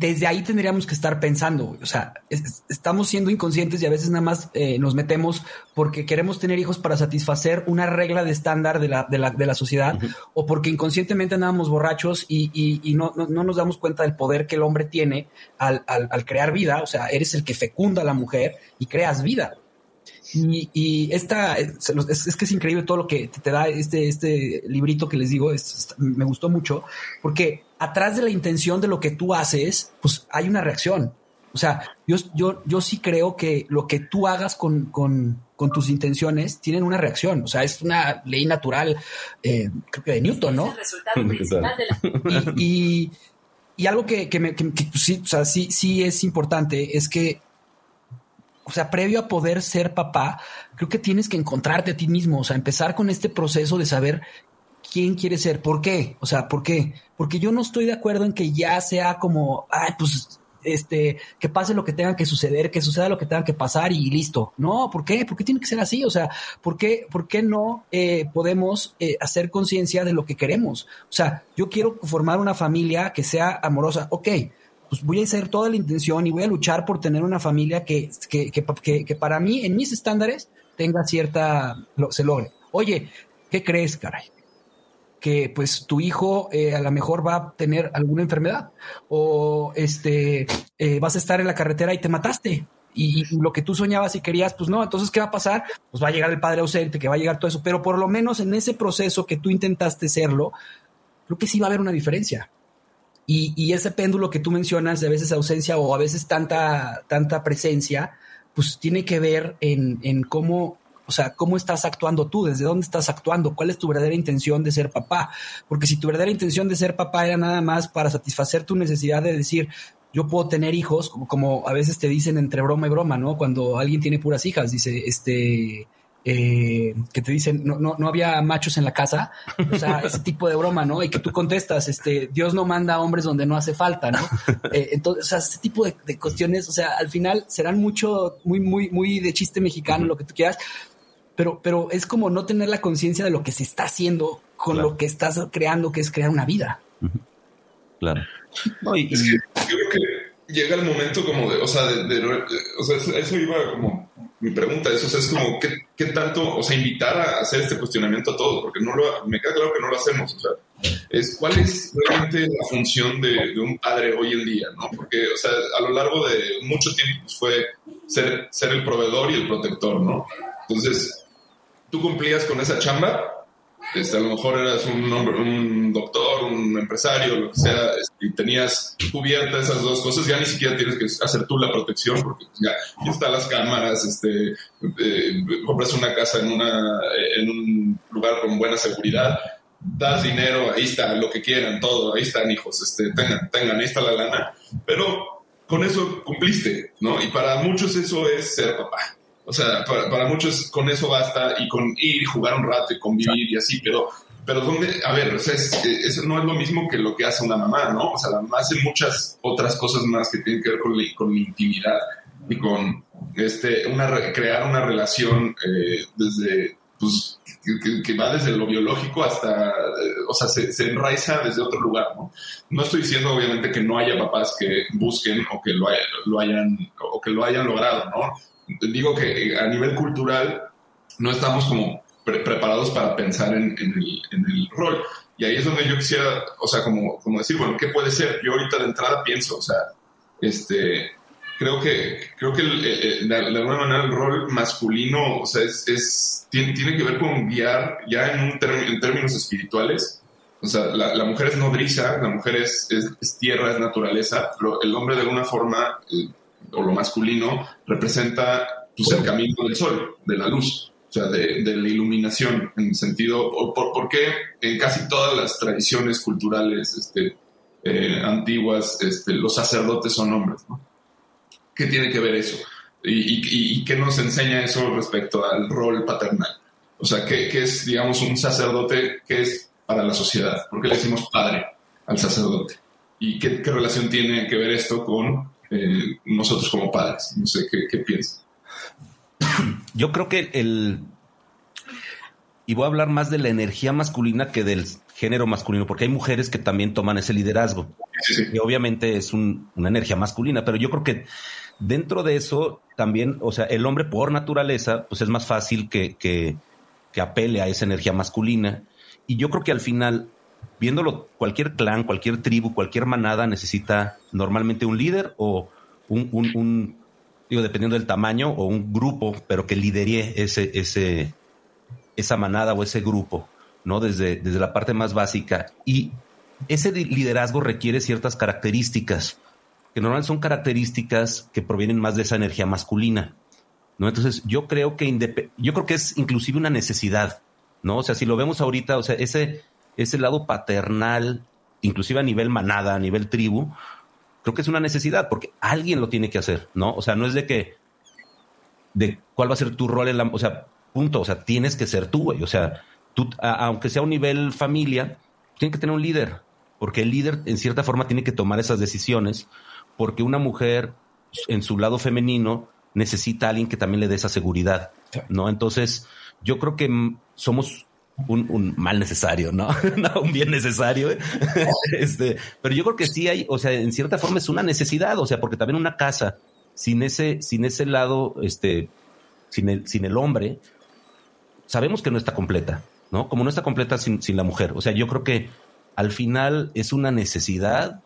desde ahí tendríamos que estar pensando, o sea, estamos siendo inconscientes y a veces nada más eh, nos metemos porque queremos tener hijos para satisfacer una regla de estándar de la, de la, de la sociedad o porque inconscientemente andábamos borrachos y, y, no, no, nos damos cuenta del poder que el hombre tiene al, al, al, crear vida, o sea, eres el que fecunda a la mujer y creas vida. Y, y esta, es, es, que es increíble todo lo que te, da este, este librito que les digo, me gustó mucho, porque atrás de la intención de lo que tú haces, pues hay una reacción. O sea, yo, yo, yo sí creo que lo que tú hagas con, con, con tus intenciones tienen una reacción. O sea, es una ley natural, eh, creo que de Newton, ¿no? y, y, algo que, que, me, que, sí, o sea, sí, sí es importante es que, o sea, previo a poder ser papá, creo que tienes que encontrarte a ti mismo, o sea, empezar con este proceso de saber quién quiere ser, por qué, o sea, por qué, porque yo no estoy de acuerdo en que ya sea como, ay, pues, este, que pase lo que tenga que suceder, que suceda lo que tenga que pasar y listo. No, ¿por qué? ¿Por qué tiene que ser así? O sea, ¿por qué, por qué no eh, podemos eh, hacer conciencia de lo que queremos? O sea, yo quiero formar una familia que sea amorosa. Ok, pues voy a hacer toda la intención y voy a luchar por tener una familia que, que, que, que para mí, en mis estándares, tenga cierta, se logre. Oye, ¿qué crees, caray? que pues tu hijo eh, a lo mejor va a tener alguna enfermedad o este eh, vas a estar en la carretera y te mataste y, lo que tú soñabas y querías, pues no, entonces ¿qué va a pasar? Pues va a llegar el padre ausente, que va a llegar todo eso, pero por lo menos en ese proceso que tú intentaste serlo, creo que sí va a haber una diferencia. Y, y ese péndulo que tú mencionas de a veces ausencia o a veces tanta, tanta presencia, pues tiene que ver en, en cómo o sea, ¿cómo estás actuando tú? ¿Desde dónde estás actuando? ¿Cuál es tu verdadera intención de ser papá? Porque si tu verdadera intención de ser papá era nada más para satisfacer tu necesidad de decir, yo puedo tener hijos, como, a veces te dicen entre broma y broma, ¿no? Cuando alguien tiene puras hijas, dice, este, eh, que te dicen no, no, no había machos en la casa, o sea, ese tipo de broma, ¿no? Y que tú contestas, este, Dios no manda hombres donde no hace falta, ¿no? Eh, entonces, o sea, ese tipo de, cuestiones, o sea, al final serán mucho, muy, muy, muy de chiste mexicano, lo que tú quieras, pero, pero es como no tener la conciencia de lo que se está haciendo con lo que estás creando, que es crear una vida. Claro. Es que yo creo que llega el momento como de, o sea, de, o sea, eso iba como mi pregunta es, o sea, es como, ¿qué, ¿qué, tanto, o sea, invitar a hacer este cuestionamiento a todos? Porque no lo, me queda claro que no lo hacemos, o sea, es cuál es realmente la función de, un padre hoy en día, ¿no? Porque, o sea, a lo largo de mucho tiempo pues, fue ser, ser el proveedor y el protector, ¿no? Entonces, tú cumplías con esa chamba este, a lo mejor eras un, un doctor, un empresario, lo que sea, este, y tenías cubiertas esas dos cosas, ya ni siquiera tienes que hacer tú la protección, porque ya, están las cámaras, este, eh, compras una casa en, una, en un lugar con buena seguridad, das dinero, ahí está, lo que quieran, todo, ahí están hijos, este, tengan, tengan, ahí está la lana, pero con eso cumpliste, ¿no? Y para muchos eso es ser papá. O sea, para, muchos con eso basta y con ir jugar un rato y convivir y así, pero, pero ¿dónde? A ver, o eso no es lo mismo que lo que hace una mamá, ¿no? O sea, la mamá hace muchas otras cosas más que tienen que ver con, la, con intimidad y con este, crear una relación eh, desde, pues, que, va desde lo biológico hasta, eh, o sea, se, enraiza desde otro lugar, ¿no? No estoy diciendo, obviamente, que no haya papás que busquen o que lo, lo hayan, o que lo hayan logrado, ¿no? digo que a nivel cultural no estamos como preparados para pensar en, el, rol. Y ahí es donde yo quisiera, o sea, como, como decir, bueno, ¿qué puede ser? Yo ahorita de entrada pienso, o sea, este, creo que, creo que de, alguna manera el rol masculino, o sea, es, tiene, tiene, que ver con guiar ya en, un en términos espirituales. O sea, la, mujer es nodriza, la mujer es, es, tierra, es naturaleza, el hombre de alguna forma eh, o lo masculino representa pues, el camino del sol, de la luz, o sea, de, la iluminación, en el sentido, por, por, qué en casi todas las tradiciones culturales este, eh, antiguas este, los sacerdotes son hombres, ¿no? ¿Qué tiene que ver eso? ¿Y, qué nos enseña eso respecto al rol paternal? O sea, ¿qué, qué es, digamos, un sacerdote? ¿Qué es para la sociedad? ¿Por qué le decimos padre al sacerdote? ¿Y qué, qué relación tiene que ver esto con eh, nosotros como padres. No sé qué, qué piensas. Yo creo que el... Y voy a hablar más de la energía masculina que del género masculino, porque hay mujeres que también toman ese liderazgo. Y obviamente es una energía masculina, pero yo creo que dentro de eso también, o sea, el hombre por naturaleza, pues es más fácil que, que, que apele a esa energía masculina. Y yo creo que al final viéndolo, cualquier clan, cualquier tribu, cualquier manada necesita normalmente un líder o un, digo, dependiendo del tamaño, o un grupo, pero que lidere ese, ese, esa manada o ese grupo, ¿no? Desde, desde la parte más básica. Y ese liderazgo requiere ciertas características, que normalmente son características que provienen más de esa energía masculina, ¿no? Entonces, yo creo que, yo creo que es inclusive una necesidad, ¿no? O sea, si lo vemos ahorita, o sea, ese, ese lado paternal, inclusive a nivel manada, a nivel tribu, creo que es una necesidad porque alguien lo tiene que hacer, ¿no? O sea, no es de que, de cuál va a ser tu rol en la, o sea, punto, o sea, tienes que ser tú, güey, o sea, tú, aunque sea a un nivel familia, tiene que tener un líder, porque el líder en cierta forma tiene que tomar esas decisiones, porque una mujer en su lado femenino necesita a alguien que también le dé esa seguridad, ¿no? Entonces, yo creo que somos un, mal necesario, ¿no? un bien necesario. este, pero yo creo que sí hay, o sea, en cierta forma es una necesidad, o sea, porque también una casa sin ese, sin ese lado, este, sin el, sin el hombre, sabemos que no está completa, ¿no? Como no está completa sin, sin la mujer. O sea, yo creo que al final es una necesidad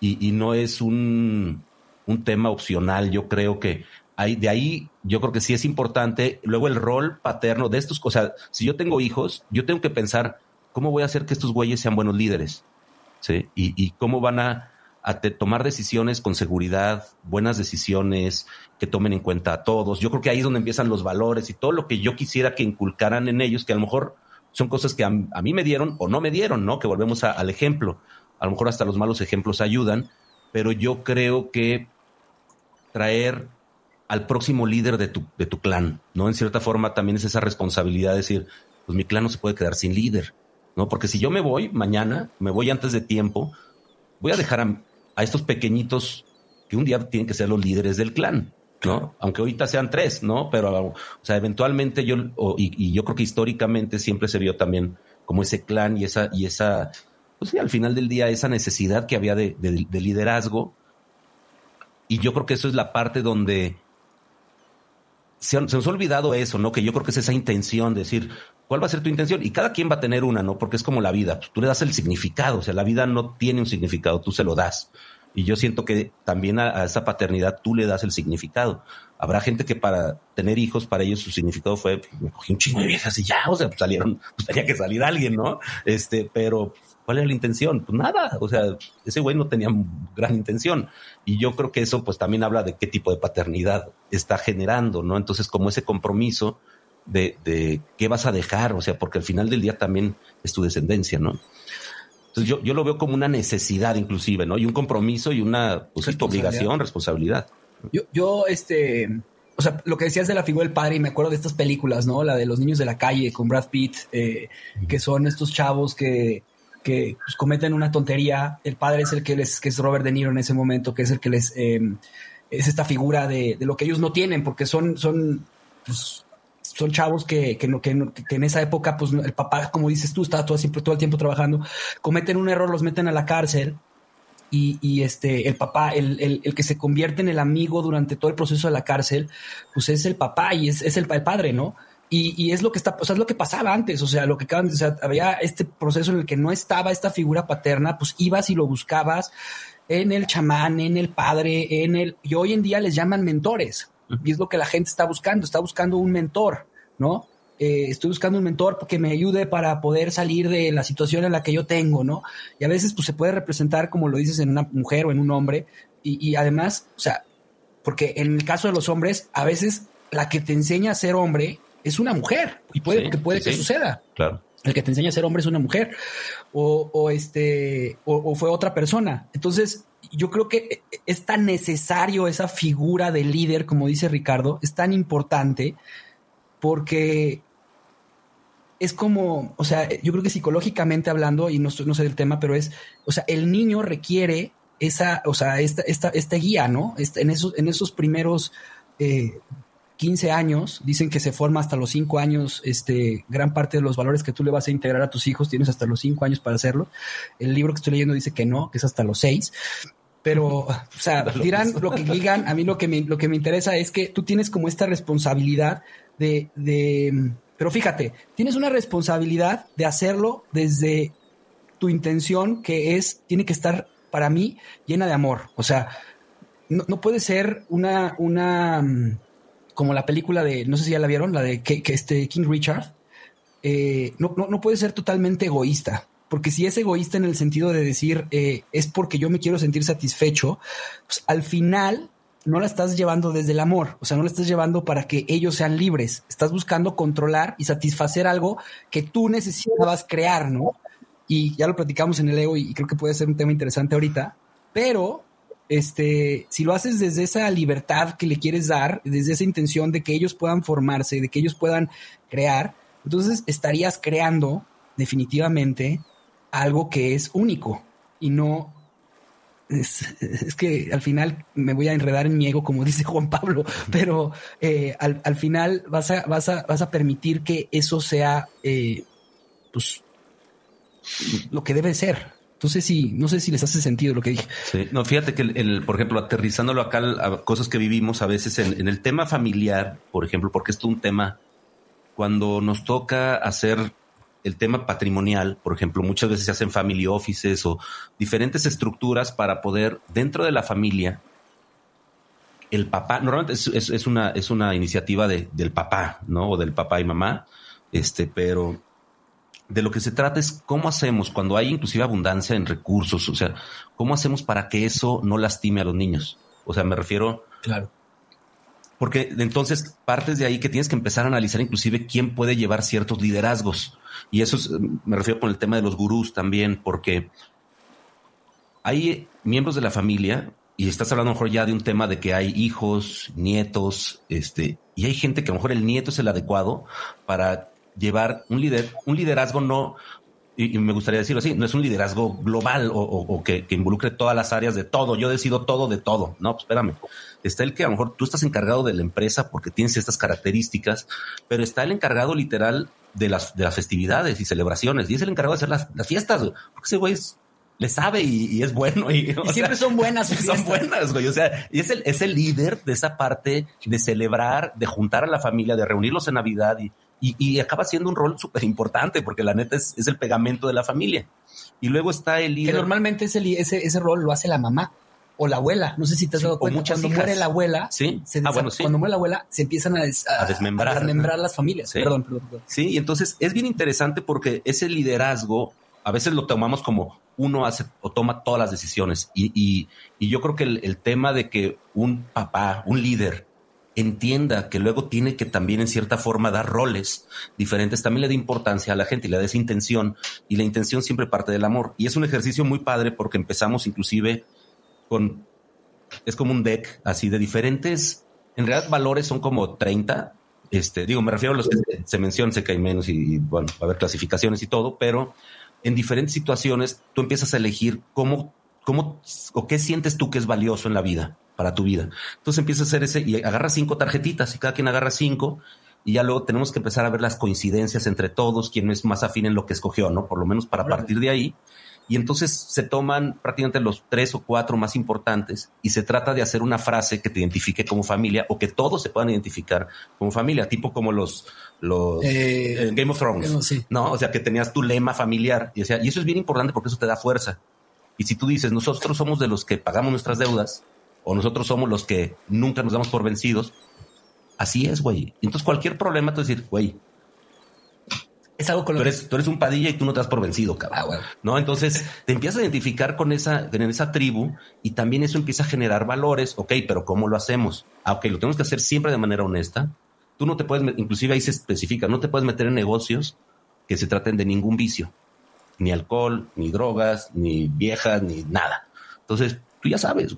y, y no es un, un tema opcional. Yo creo que de ahí yo creo que sí es importante. Luego el rol paterno de estos cosas. Si yo tengo hijos, yo tengo que pensar cómo voy a hacer que estos güeyes sean buenos líderes. ¿sí? Y, cómo van a, tomar decisiones con seguridad, buenas decisiones, que tomen en cuenta a todos. Yo creo que ahí es donde empiezan los valores y todo lo que yo quisiera que inculcaran en ellos, que a lo mejor son cosas que a, mí me dieron o no me dieron, ¿no? Que volvemos al ejemplo. A lo mejor hasta los malos ejemplos ayudan, pero yo creo que traer al próximo líder de tu, de tu clan, ¿no? En cierta forma también es esa responsabilidad de decir, pues mi clan no se puede quedar sin líder, ¿no? Porque si yo me voy mañana, me voy antes de tiempo, voy a dejar a, estos pequeñitos que un día tienen que ser los líderes del clan, ¿no? Aunque ahorita sean tres, ¿no? Pero, o sea, eventualmente yo, y, yo creo que históricamente siempre se vio también como ese clan y esa, y esa, pues sí, al final del día, esa necesidad que había de, de liderazgo. Y yo creo que eso es la parte donde se, nos ha olvidado eso, ¿no? Que yo creo que es esa intención de decir, ¿cuál va a ser tu intención? Y cada quien va a tener una, ¿no? Porque es como la vida, tú le das el significado, o sea, la vida no tiene un significado, tú se lo das. Y yo siento que también a, esa paternidad tú le das el significado. Habrá gente que para tener hijos, para ellos su significado fue, me cogí un chingo de viejas y ya, o sea, pues salieron, pues tenía que salir alguien, ¿no? Este, pero ¿cuál era la intención? Pues nada, o sea, ese güey no tenía gran intención. Y yo creo que eso pues también habla de qué tipo de paternidad está generando, ¿no? Entonces, como ese compromiso de, de qué vas a dejar, o sea, porque al final del día también es tu descendencia, ¿no? Entonces yo, yo lo veo como una necesidad inclusive, ¿no? Y un compromiso y una pues, obligación, responsabilidad. Yo, yo, este, o sea, lo que decías de la figura del padre, y me acuerdo de estas películas, ¿no? La de los niños de la calle con Brad Pitt, eh, que son estos chavos que, que pues, cometen una tontería. El padre es el que les, que es Robert De Niro en ese momento, que es el que les, eh, es esta figura de, de, lo que ellos no tienen, porque son, son, pues, son chavos que, que, que, que, en esa época, pues el papá, como dices tú, estaba todo, todo el tiempo trabajando, cometen un error, los meten a la cárcel y, y este, el papá, el, el, el, que se convierte en el amigo durante todo el proceso de la cárcel, pues es el papá y es, es el, padre, ¿no? Y, y, es lo que está, o sea, es lo que pasaba antes, o sea, lo que acaban, o sea, había este proceso en el que no estaba esta figura paterna, pues ibas y lo buscabas en el chamán, en el padre, en el, y hoy en día les llaman mentores, y es lo que la gente está buscando, está buscando un mentor, ¿no? Eh, estoy buscando un mentor que me ayude para poder salir de la situación en la que yo tengo, ¿no? Y a veces pues se puede representar, como lo dices, en una mujer o en un hombre. Y, además, o sea, porque en el caso de los hombres, a veces la que te enseña a ser hombre es una mujer y puede que puede que suceda. Claro. El que te enseña a ser hombre es una mujer o, o este o, o, fue otra persona. Entonces, yo creo que es tan necesario esa figura de líder, como dice Ricardo, es tan importante porque es como, o sea, yo creo que psicológicamente hablando, y no, no sé del tema, pero es, o sea, el niño requiere esa, o sea, esta, esta, esta guía, ¿no? en, esos, en esos primeros eh, 15 años, dicen que se forma hasta los 5 años, este, gran parte de los valores que tú le vas a integrar a tus hijos, tienes hasta los 5 años para hacerlo. El libro que estoy leyendo dice que no, que es hasta los 6. Pero, o sea, dirán lo que digan, a mí lo que me, lo que me interesa es que tú tienes como esta responsabilidad de, de, pero fíjate, tienes una responsabilidad de hacerlo desde tu intención que es, tiene que estar para mí llena de amor. O sea, no, no puede ser una, una, como la película de, no sé si ya la vieron, la de que, este King Richard, eh, no, no, no, puede ser totalmente egoísta. Porque si es egoísta en el sentido de decir eh, es porque yo me quiero sentir satisfecho, pues al final no la estás llevando desde el amor, o sea, no la estás llevando para que ellos sean libres. Estás buscando controlar y satisfacer algo que tú necesitabas crear, ¿no? Y ya lo platicamos en el ego y creo que puede ser un tema interesante ahorita, pero este, si lo haces desde esa libertad que le quieres dar, desde esa intención de que ellos puedan formarse, de que ellos puedan crear, entonces estarías creando definitivamente algo que es único y no es, es, que al final me voy a enredar en mi ego, como dice Juan Pablo, pero eh, al, al, final vas a, vas, a, vas a permitir que eso sea, eh, pues, lo que debe ser. No sé si, no sé si les hace sentido lo que dije. Sí. No, fíjate que el, por ejemplo, aterrizándolo acá a cosas que vivimos a veces en, el tema familiar, por ejemplo, porque esto es un tema cuando nos toca hacer el tema patrimonial, por ejemplo, muchas veces se hacen family offices o diferentes estructuras para poder, dentro de la familia, el papá, normalmente es, es, es una, es una iniciativa de, del papá, ¿no? O del papá y mamá, este, pero de lo que se trata es cómo hacemos cuando hay inclusive abundancia en recursos, o sea, cómo hacemos para que eso no lastime a los niños. O sea, me refiero. Claro porque entonces partes de ahí que tienes que empezar a analizar inclusive quién puede llevar ciertos liderazgos. Y eso es, me refiero con el tema de los gurús también, porque hay miembros de la familia, y estás hablando a lo mejor ya de un tema de que hay hijos, nietos, este, y hay gente que a lo mejor el nieto es el adecuado para llevar un, lider, un liderazgo no, y, me gustaría decirlo así, no es un liderazgo global o, que, involucre todas las áreas de todo. Yo decido todo de todo. No, pues espérame. Está el que a lo mejor tú estás encargado de la empresa porque tienes estas características, pero está el encargado literal de las, de las festividades y celebraciones y es el encargado de hacer las, fiestas, porque ese güey le sabe y, es bueno. Y, siempre son buenas. Son buenas, güey. O sea, y es el, es el líder de esa parte de celebrar, de juntar a la familia, de reunirlos en Navidad y, y, acaba siendo un rol súper importante porque la neta es, el pegamento de la familia. Y luego está el líder. Que normalmente ese, ese, ese rol lo hace la mamá o la abuela. No sé si te has dado cuenta. Cuando muere la abuela, sí. ah, bueno, cuando muere la abuela, se empiezan a, a, desmembrar. desmembrar las familias. Sí. Perdón, perdón, Sí, y entonces es bien interesante porque ese liderazgo a veces lo tomamos como uno hace o toma todas las decisiones. Y, y, y yo creo que el, el, tema de que un papá, un líder, entienda que luego tiene que también en cierta forma dar roles diferentes, también le da importancia a la gente y le da esa intención y la intención siempre parte del amor. Y es un ejercicio muy padre porque empezamos inclusive con, es como un deck así de diferentes, en realidad valores son como 30, este, digo, me refiero a los que se mencionan, sé que hay menos y, bueno, va a haber clasificaciones y todo, pero en diferentes situaciones tú empiezas a elegir cómo, cómo o qué sientes tú que es valioso en la vida para tu vida. Entonces empieza a hacer ese y agarra cinco tarjetitas y cada quien agarra cinco y ya luego tenemos que empezar a ver las coincidencias entre todos, quién es más afín en lo que escogió, ¿no? Por lo menos para partir de ahí. Y entonces se toman prácticamente los tres o cuatro más importantes y se trata de hacer una frase que te identifique como familia o que todos se puedan identificar como familia, tipo como los, los eh, Game of Thrones, ¿no? O sea, que tenías tu lema familiar y, y eso es bien importante porque eso te da fuerza. Y si tú dices, nosotros somos de los que pagamos nuestras deudas, o nosotros somos los que nunca nos damos por vencidos. Así es, güey. Entonces cualquier problema, tú decir, güey, es algo con tú, eres, tú eres un padilla y tú no te das por vencido, cabrón. Ah, ¿No? Entonces te empiezas a identificar con esa, en esa tribu y también eso empieza a generar valores. Ok, pero ¿cómo lo hacemos? Ah, ok, lo tenemos que hacer siempre de manera honesta. Tú no te puedes, inclusive ahí se especifica, no te puedes meter en negocios que se traten de ningún vicio. Ni alcohol, ni drogas, ni viejas, ni nada. Entonces, tú ya sabes,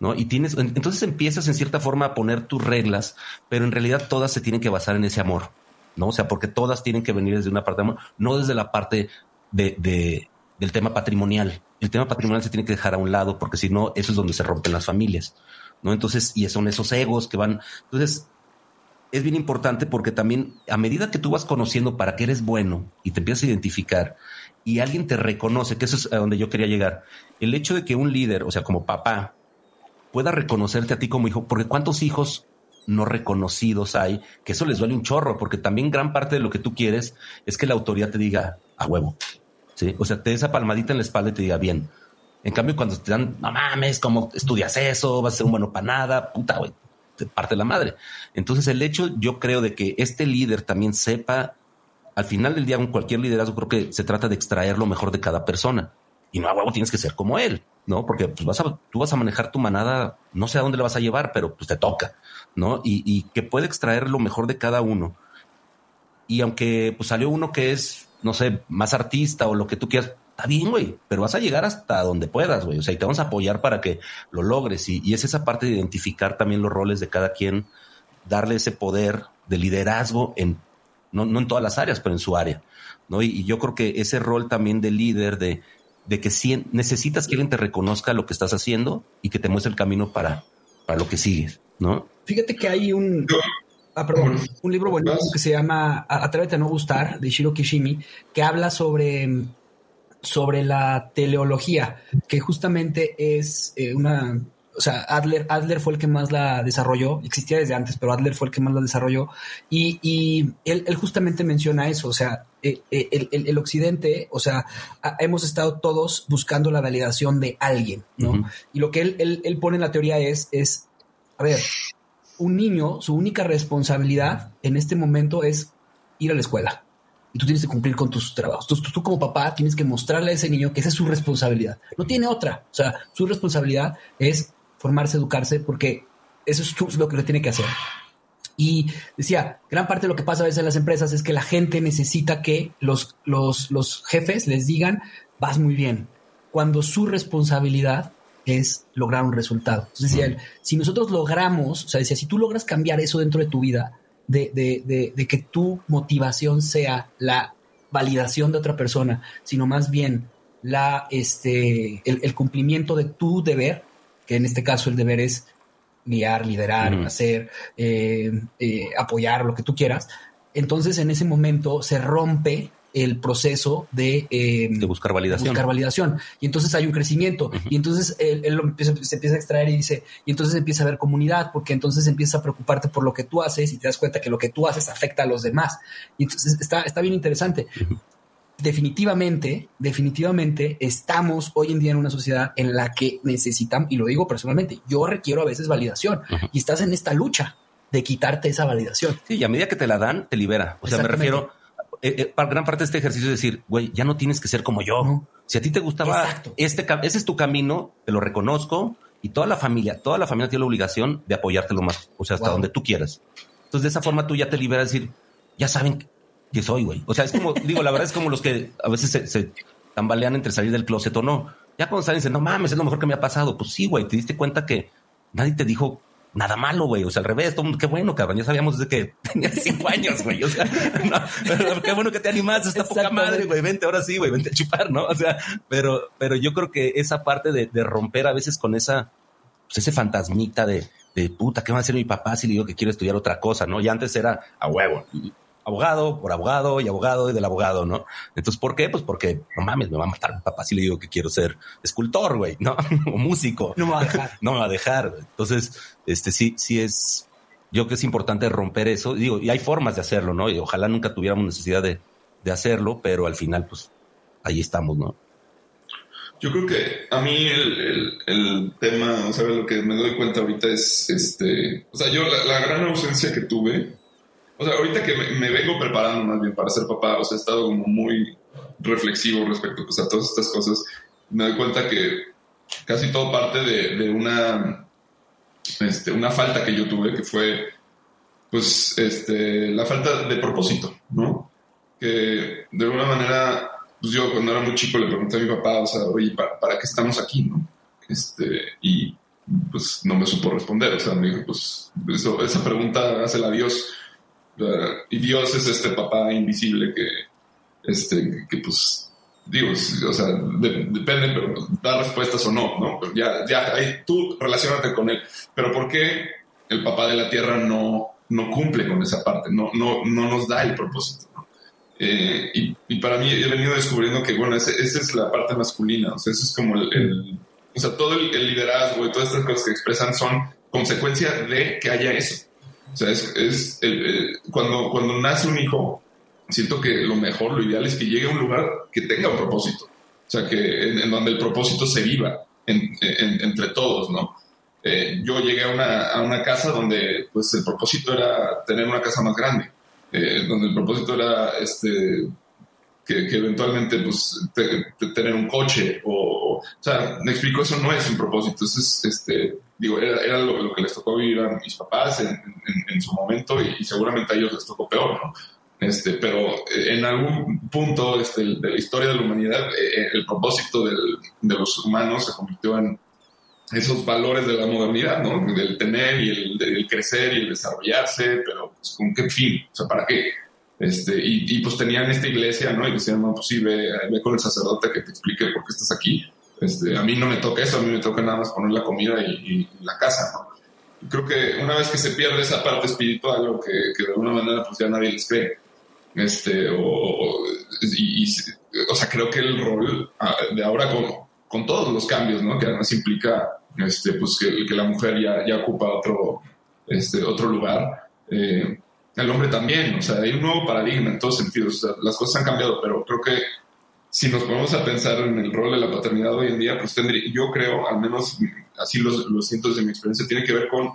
¿no? Y tienes, entonces empiezas en cierta forma a poner tus reglas, pero en realidad todas se tienen que basar en ese amor, ¿no? O sea, porque todas tienen que venir desde una parte de amor, no desde la parte de, de, del tema patrimonial. El tema patrimonial se tiene que dejar a un lado, porque si no, eso es donde se rompen las familias, ¿no? Entonces, y son esos egos que van, entonces, es bien importante porque también a medida que tú vas conociendo para qué eres bueno y te empiezas a identificar y alguien te reconoce, que eso es a donde yo quería llegar, el hecho de que un líder, o sea, como papá, pueda reconocerte a ti como hijo, porque cuántos hijos no reconocidos hay, que eso les duele un chorro, porque también gran parte de lo que tú quieres es que la autoridad te diga a huevo. ¿sí? O sea, te dé esa palmadita en la espalda y te diga bien. En cambio, cuando te dan, no mames, ¿cómo estudias eso? Vas a ser un bueno para nada, puta, güey, te parte la madre. Entonces, el hecho, yo creo, de que este líder también sepa, al final del día, con cualquier liderazgo, creo que se trata de extraer lo mejor de cada persona. Y no a tienes que ser como él. ¿no? Porque pues, vas a, tú vas a manejar tu manada, no sé a dónde la vas a llevar, pero pues te toca, ¿no? Y, que puede extraer lo mejor de cada uno. Y aunque pues salió uno que es, no sé, más artista o lo que tú quieras, está bien, güey, pero vas a llegar hasta donde puedas, güey. O sea, y te vamos a apoyar para que lo logres. Y, y es esa parte de identificar también los roles de cada quien, darle ese poder de liderazgo en, no, no en todas las áreas, pero en su área, ¿no? Y, y yo creo que ese rol también de líder, de, de que si necesitas que alguien te reconozca lo que estás haciendo y que te muestre el camino para, para lo que sigues, ¿no? Fíjate que hay un, ah, perdón, un libro bonito que se llama Atrévete a no gustar, de Shiro Kishimi, que habla sobre, sobre la teleología, que justamente es eh, una o sea, Adler, Adler fue el que más la desarrolló, existía desde antes, pero Adler fue el que más la desarrolló y, y él, él, justamente menciona eso, o sea, eh, eh, el, el, el, occidente, o sea, hemos estado todos buscando la validación de alguien, ¿no? Y lo que él, él, él, pone en la teoría es, es, a ver, un niño, su única responsabilidad en este momento es ir a la escuela. Y tú tienes que cumplir con tus trabajos. Tú, tú como papá tienes que mostrarle a ese niño que esa es su responsabilidad. No tiene otra. O sea, su responsabilidad es formarse, educarse, porque eso es lo que lo tiene que hacer. Y decía, gran parte de lo que pasa a veces en las empresas es que la gente necesita que los, los, los jefes les digan, vas muy bien, cuando su responsabilidad es lograr un resultado. Entonces decía si nosotros logramos, o sea, decía, si tú logras cambiar eso dentro de tu vida, de, de, de, de que tu motivación sea la validación de otra persona, sino más bien la, este, el, cumplimiento de tu deber, que en este caso el deber es guiar, liderar, hacer, eh, eh, apoyar, lo que tú quieras, entonces en ese momento se rompe el proceso de, eh, de buscar validación. buscar validación. Y entonces hay un crecimiento. Y entonces él, se empieza a extraer y dice, y entonces empieza a haber comunidad, porque entonces empieza a preocuparte por lo que tú haces y te das cuenta que lo que tú haces afecta a los demás. Y entonces está, está bien interesante. Definitivamente, definitivamente estamos hoy en día en una sociedad en la que necesitamos, y lo digo personalmente, yo requiero a veces validación y estás en esta lucha de quitarte esa validación. Sí, y a medida que te la dan, te libera. O sea, me refiero, eh, eh, gran parte de este ejercicio es decir, güey, ya no tienes que ser como yo. Si a ti te gustaba este, ese es tu camino, te lo reconozco y toda la familia, toda la familia tiene la obligación de apoyarte lo más, o sea, hasta donde tú quieras. Entonces, de esa forma tú ya te liberas decir, ya saben que soy, güey. O sea, es como, digo, la verdad es como los que a veces se, tambalean entre salir del closet o no. Ya cuando salen dicen, no mames, es lo mejor que me ha pasado. Pues sí, güey, te diste cuenta que nadie te dijo nada malo, güey. O sea, al revés, todo mundo, qué bueno, cabrón. Ya sabíamos desde que tenía cinco años, güey. O sea, qué bueno que te animaste, esta poca madre, güey. Vente ahora sí, güey, vente a chupar, ¿no? O sea, pero, pero yo creo que esa parte de, de romper a veces con esa, pues ese fantasmita de, de puta, ¿qué va a hacer mi papá si le digo que quiero estudiar otra cosa, no? Y antes era a huevo abogado por abogado y abogado y del abogado, ¿no? Entonces, ¿por qué? Pues porque, no mames, me va a matar mi papá si le digo que quiero ser escultor, güey, ¿no? o músico. No me va a dejar. no me va a dejar. Entonces, este sí, sí es, yo creo que es importante romper eso. Digo, y hay formas de hacerlo, ¿no? Y ojalá nunca tuviéramos necesidad de, de hacerlo, pero al final, pues, ahí estamos, ¿no? Yo creo que a mí el, el, tema, o sea, lo que me doy cuenta ahorita es, este, o sea, yo la gran ausencia que tuve o sea, ahorita que me, vengo preparando más bien para ser papá, o sea, he estado como muy reflexivo respecto pues, a todas estas cosas, me doy cuenta que casi todo parte de, una, este, una falta que yo tuve, que fue, pues, este, la falta de propósito, ¿no? Que de alguna manera, pues yo cuando era muy chico le pregunté a mi papá, o sea, oye, ¿para, qué estamos aquí, no? Este, y pues no me supo responder, o sea, me dijo, pues, esa pregunta hace la Dios y Dios es este papá invisible que, este, que pues, digo, o sea, depende, pero da respuestas o no, ¿no? Pero ya, ya, ahí tú relacionate con él. Pero ¿por qué el papá de la tierra no, no cumple con esa parte? No, no, no nos da el propósito, eh, y, y, para mí he venido descubriendo que, bueno, esa es la parte masculina, o sea, eso es como el, o sea, todo el, el liderazgo y todas estas cosas que expresan son consecuencia de que haya eso. O sea, es, cuando, cuando nace un hijo, siento que lo mejor, lo ideal es que llegue a un lugar que tenga un propósito. O sea, que en, donde el propósito se viva entre todos, ¿no? Eh, yo llegué a una, a una, casa donde pues el propósito era tener una casa más grande, eh, donde el propósito era este, que, eventualmente pues tener un coche o, o, sea, me explico, eso no es un propósito, eso es este, digo, era, lo, que les tocó vivir a mis papás en, su momento y, seguramente a ellos les tocó peor, ¿no? Este, pero eh, en algún punto este, de la historia de la humanidad, eh, eh, el propósito de los humanos se convirtió en esos valores de la modernidad, ¿no? Del tener y el, crecer y el desarrollarse, pero pues, ¿con qué fin? O sea, ¿para qué? Este, y, pues tenían esta iglesia, ¿no? Y decían, no, pues sí, ve, ve con el sacerdote que te explique por qué estás aquí. Este, a mí no me toca eso, a mí me toca nada más poner la comida y, la casa, Creo que una vez que se pierde esa parte espiritual, o que, de alguna manera pues ya nadie les cree, este, o, o sea, creo que el rol ah, de ahora con, con todos los cambios, ¿no? Que además implica, este, pues que, que la mujer ya, ya ocupa otro, este, otro lugar, eh, el hombre también, o sea, hay un nuevo paradigma en todos sentidos, las cosas han cambiado, pero creo que si nos ponemos a pensar en el rol de la paternidad hoy en día, pues tendría, yo creo, al menos así lo, siento desde mi experiencia, tiene que ver con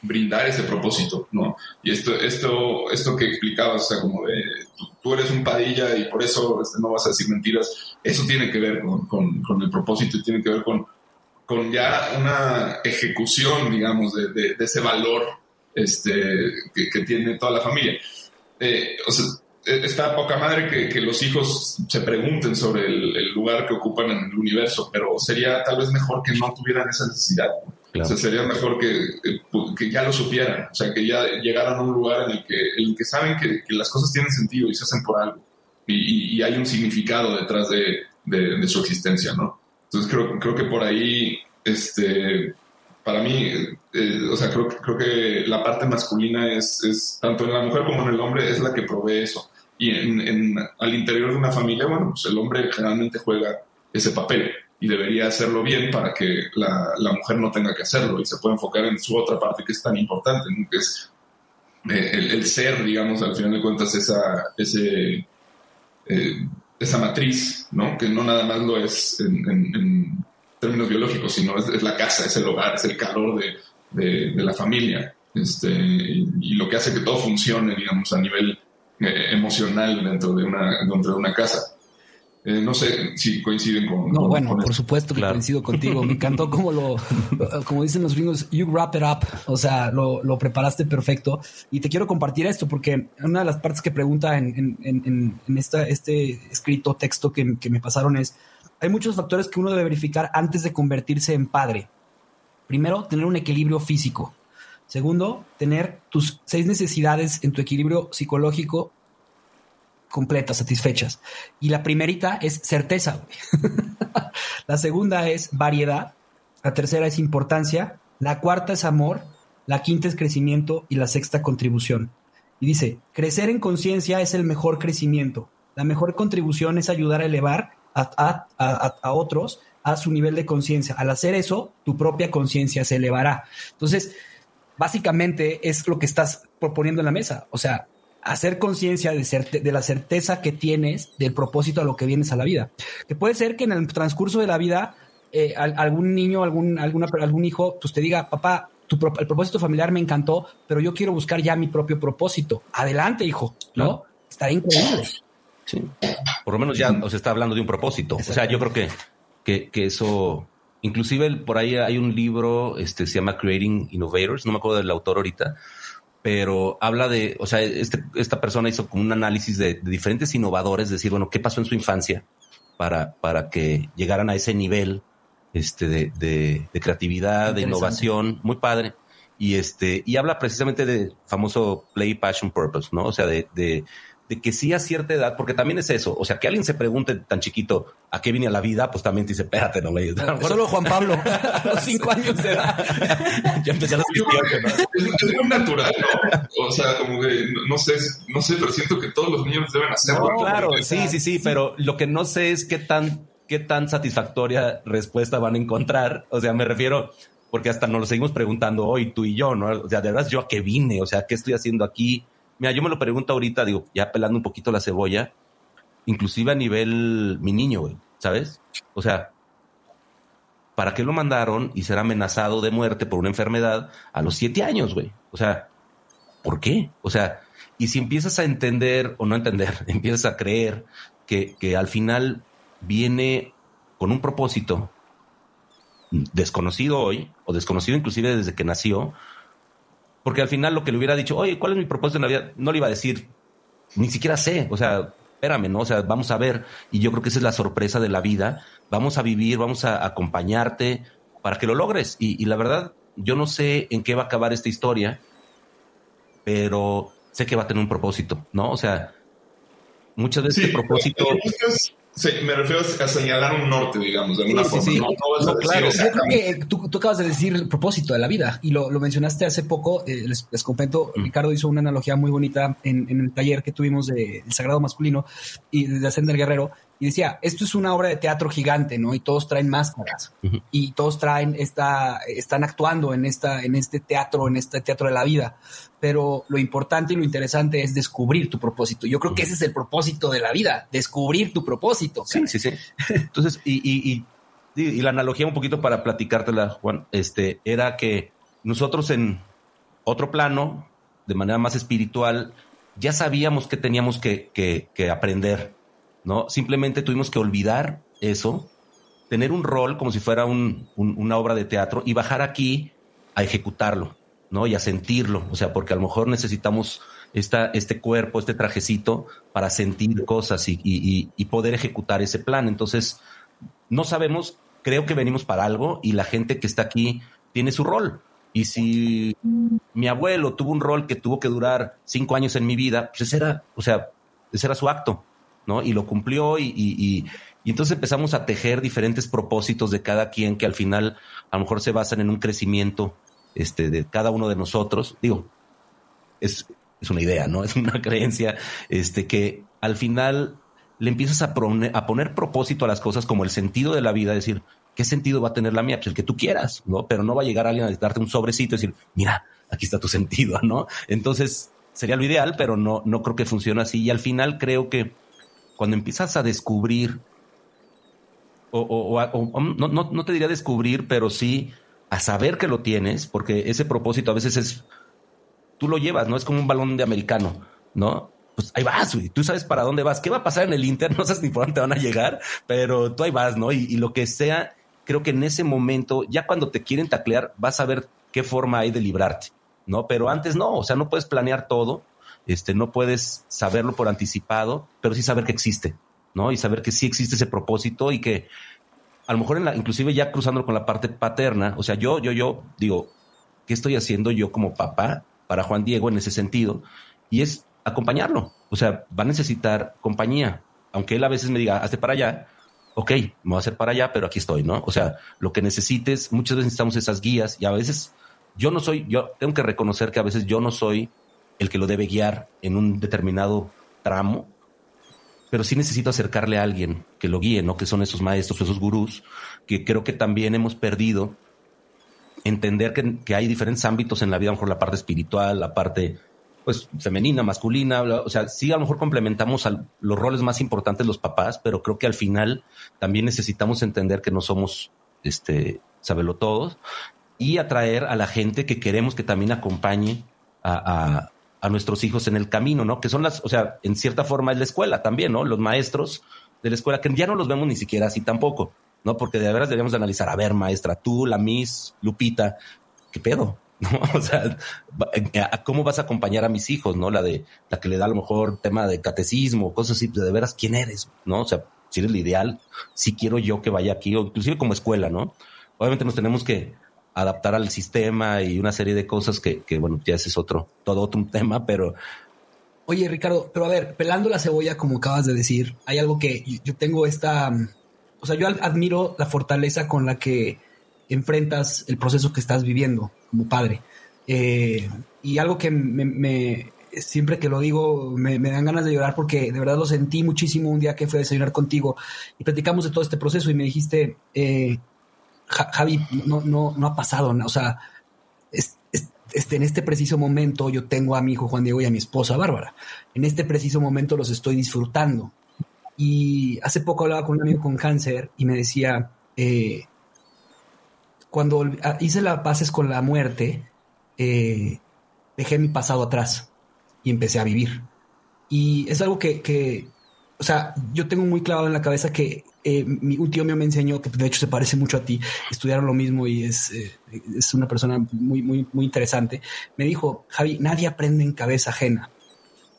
brindar ese propósito, ¿no? Y esto, esto, esto que explicabas, o sea, como de tú, eres un padilla y por eso este, no vas a decir mentiras, eso tiene que ver con, con, el propósito y tiene que ver con, con ya una ejecución, digamos, de, de, ese valor este, que, que, tiene toda la familia. Eh, o sea, está poca madre que, que, los hijos se pregunten sobre el, lugar que ocupan en el universo, pero sería tal vez mejor que no tuvieran esa necesidad. O sea, sería mejor que, que, ya lo supieran, o sea, que ya llegaran a un lugar en el que, en el que saben que, que, las cosas tienen sentido y se hacen por algo. y, hay un significado detrás de, de, su existencia, ¿no? Entonces creo, creo que por ahí, este, para mí, eh, o sea, creo, creo que la parte masculina es, es, tanto en la mujer como en el hombre, es la que provee eso. Y en, al interior de una familia, bueno, pues el hombre generalmente juega ese papel y debería hacerlo bien para que la, la, mujer no tenga que hacerlo y se pueda enfocar en su otra parte que es tan importante, que es eh, el, ser, digamos, al final de cuentas, esa, ese, eh, esa matriz, ¿no? que no nada más lo es en, términos biológicos, sino es, la casa, es el hogar, es el calor de, de, la familia, este, y, lo que hace que todo funcione, digamos, a nivel eh, emocional dentro de, una, dentro de una casa. Eh, no sé si coinciden con. No, bueno, por supuesto que coincido contigo. Me encantó como lo, como dicen los gringos, you wrap it up. O sea, lo, lo, preparaste perfecto. Y te quiero compartir esto porque una de las partes que pregunta en, en, en, esta, este escrito texto que, que me pasaron es: hay muchos factores que uno debe verificar antes de convertirse en padre. Primero, tener un equilibrio físico. Segundo, tener tus seis necesidades en tu equilibrio psicológico completas, satisfechas. Y la primerita es certeza. la segunda es variedad. La tercera es importancia. La cuarta es amor. La quinta es crecimiento. Y la sexta, contribución. Y dice, crecer en conciencia es el mejor crecimiento. La mejor contribución es ayudar a elevar a, a otros a su nivel de conciencia. Al hacer eso, tu propia conciencia se elevará. Entonces, básicamente es lo que estás proponiendo en la mesa. O sea, hacer conciencia de, de, la certeza que tienes del propósito a lo que vienes a la vida. Que puede ser que en el transcurso de la vida eh, algún niño, algún, alguna, algún hijo, pues te diga, papá, tu, el propósito familiar me encantó, pero yo quiero buscar ya mi propio propósito. Adelante, hijo, ¿no? Estará increíble. Sí. Por lo menos ya nos está hablando de un propósito. O sea, yo creo que, que, que eso, inclusive por ahí hay un libro, este se llama Creating Innovators, no me acuerdo del autor ahorita, pero habla de, o sea, este, esta persona hizo como un análisis de, diferentes innovadores, decir, bueno, ¿qué pasó en su infancia para, para que llegaran a ese nivel este, de, de, creatividad, de innovación? Muy padre. Y este, y habla precisamente de famoso play passion purpose, ¿no? O sea, de, de que sí a cierta edad, porque también es eso, o sea, que alguien se pregunte tan chiquito a qué viene a la vida, pues también te dice, espérate, no le Solo Juan Pablo, los cinco años de edad. ya empecé a ¿no? es, muy natural, ¿no? O sea, como que, no sé, no sé, pero siento que todos los niños deben hacerlo. claro, sí, sí, sí, pero lo que no sé es qué tan, qué tan satisfactoria respuesta van a encontrar. O sea, me refiero, porque hasta nos lo seguimos preguntando hoy, tú y yo, ¿no? O sea, de verdad, yo a qué vine, o sea, ¿qué estoy haciendo aquí? Mira, yo me lo pregunto ahorita, digo, ya pelando un poquito la cebolla, inclusive a nivel mi niño, güey, ¿sabes? O sea, ¿para qué lo mandaron y ser amenazado de muerte por una enfermedad a los siete años, güey? O sea, ¿por qué? O sea, y si empiezas a entender o no entender, empiezas a creer que, que al final viene con un propósito desconocido hoy, o desconocido inclusive desde que nació, porque al final lo que le hubiera dicho, oye, ¿cuál es mi propósito en la vida? No le iba a decir, ni siquiera sé, o sea, espérame, ¿no? O sea, vamos a ver. Y yo creo que esa es la sorpresa de la vida. Vamos a vivir, vamos a acompañarte para que lo logres. Y, la verdad, yo no sé en qué va a acabar esta historia, pero sé que va a tener un propósito, ¿no? O sea, muchas veces el propósito... Sí, me refiero a señalar un norte, digamos, de alguna forma. Sí, no, claro. Yo creo que tú, tú, acabas de decir el propósito de la vida y lo, lo mencionaste hace poco. Eh, les, les, comento, mm. Ricardo hizo una analogía muy bonita en, en el taller que tuvimos del Sagrado Masculino y de Ascender Guerrero y decía, esto es una obra de teatro gigante, ¿no? Y todos traen máscaras y todos traen esta, están actuando en esta, en este teatro, en este teatro de la vida. Pero lo importante y lo interesante es descubrir tu propósito. Yo creo que ese es el propósito de la vida, descubrir tu propósito. Sí, sí, sí. Entonces, y, y, y, y, la analogía un poquito para platicártela, Juan, este, era que nosotros en otro plano, de manera más espiritual, ya sabíamos que teníamos que, que, que aprender ¿no? Simplemente tuvimos que olvidar eso, tener un rol como si fuera una obra de teatro y bajar aquí a ejecutarlo, ¿no? Y a sentirlo, o sea, porque a lo mejor necesitamos esta, este cuerpo, este trajecito para sentir cosas y, poder ejecutar ese plan. Entonces, no sabemos, creo que venimos para algo y la gente que está aquí tiene su rol. Y si mi abuelo tuvo un rol que tuvo que durar cinco años en mi vida, pues ese era, o sea, ese era su acto. ¿No? Y lo cumplió y, y, y, entonces empezamos a tejer diferentes propósitos de cada quien que al final a lo mejor se basan en un crecimiento este, de cada uno de nosotros. Digo, es, es una idea, ¿no? Es una creencia este, que al final le empiezas a, a poner propósito a las cosas como el sentido de la vida, decir, ¿qué sentido va a tener la mía? Pues el que tú quieras, ¿no? Pero no va a llegar alguien a darte un sobrecito y decir, mira, aquí está tu sentido, ¿no? Entonces sería lo ideal, pero no, no creo que funcione así. Y al final creo que cuando empiezas a descubrir, o, no, no, no te diría descubrir, pero sí a saber que lo tienes, porque ese propósito a veces es, tú lo llevas, ¿no? Es como un balón de americano, ¿no? Pues ahí vas, güey. Tú sabes para dónde vas. ¿Qué va a pasar en el Inter? No sabes ni por dónde van a llegar, pero tú ahí vas, ¿no? Y, y lo que sea, creo que en ese momento, ya cuando te quieren taclear, vas a ver qué forma hay de librarte, ¿no? Pero antes no, o sea, no puedes planear todo, este, no puedes saberlo por anticipado, pero sí saber que existe, ¿no? Y saber que sí existe ese propósito y que a lo mejor en la, inclusive ya cruzándolo con la parte paterna, o sea, yo, yo, yo digo, ¿qué estoy haciendo yo como papá para Juan Diego en ese sentido? Y es acompañarlo. O sea, va a necesitar compañía. Aunque él a veces me diga, hazte para allá, ok, me voy a hacer para allá, pero aquí estoy, ¿no? O sea, lo que necesites, muchas veces necesitamos esas guías y a veces yo no soy, yo tengo que reconocer que a veces yo no soy el que lo debe guiar en un determinado tramo, pero sí necesito acercarle a alguien que lo guíe, ¿no? Que son esos maestros, esos gurús, que creo que también hemos perdido entender que, que hay diferentes ámbitos en la vida, a lo mejor la parte espiritual, la parte pues femenina, masculina, o sea, sí a lo mejor complementamos los roles más importantes los papás, pero creo que al final también necesitamos entender que no somos este sabelo todos y atraer a la gente que queremos que también acompañe a, a, nuestros hijos en el camino, ¿no? Que son las, o sea, en cierta forma es la escuela también, ¿no? Los maestros de la escuela, que ya no los vemos ni siquiera así tampoco, ¿no? Porque de veras deberíamos analizar, a ver, maestra, tú, la Miss, Lupita, ¿qué pedo? ¿no? O sea, ¿cómo vas a acompañar a mis hijos, no? La de la que le da a lo mejor tema de catecismo, cosas así, de veras, ¿quién eres? ¿No? O sea, si eres el ideal, si quiero yo que vaya aquí, o inclusive como escuela, ¿no? Obviamente nos tenemos que adaptar al sistema y una serie de cosas que, que bueno, ya ese es otro, todo otro tema, pero... Oye, Ricardo, pero a ver, pelando la cebolla, como acabas de decir, hay algo que yo tengo esta, o sea, yo admiro la fortaleza con la que enfrentas el proceso que estás viviendo como padre. Eh, y algo que me, siempre que lo digo me, dan ganas de llorar porque de verdad lo sentí muchísimo un día que fui a desayunar contigo y platicamos de todo este proceso y me dijiste, eh, Javi, no, no, no ha pasado, o sea, este, en este preciso momento yo tengo a mi hijo Juan Diego y a mi esposa Bárbara. En este preciso momento los estoy disfrutando. Y hace poco hablaba con un amigo con cáncer y me decía, eh, cuando ah, hice las paces con la muerte, eh, dejé mi pasado atrás y empecé a vivir. Y es algo que, o sea, yo tengo muy clavado en la cabeza que eh, un tío mío me enseñó, que de hecho se parece mucho a ti, estudiaron lo mismo y es, eh, es una persona muy, muy, muy interesante. Me dijo, Javi, nadie aprende en cabeza ajena.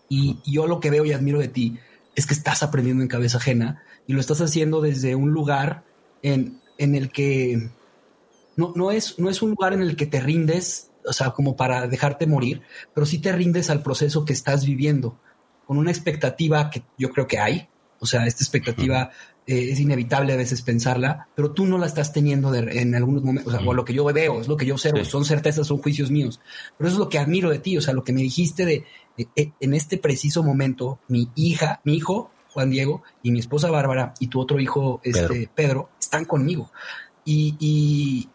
Y, y yo lo que veo y admiro de ti es que estás aprendiendo en cabeza ajena y lo estás haciendo desde un lugar en, en el que no, no, es, no es un lugar en el que te rindes, o sea, como para dejarte morir, pero sí te rindes al proceso que estás viviendo, con una expectativa que yo creo que hay. O sea, esta expectativa eh, es inevitable a veces pensarla, pero tú no la estás teniendo en algunos momentos, o, sea, o lo que yo veo, es lo que yo observo, son certezas, son juicios míos. Pero eso es lo que admiro de ti, o sea, lo que me dijiste de, en este preciso momento, mi hija, mi hijo, Juan Diego, y mi esposa Bárbara, y tu otro hijo, este, Pedro, están conmigo. y,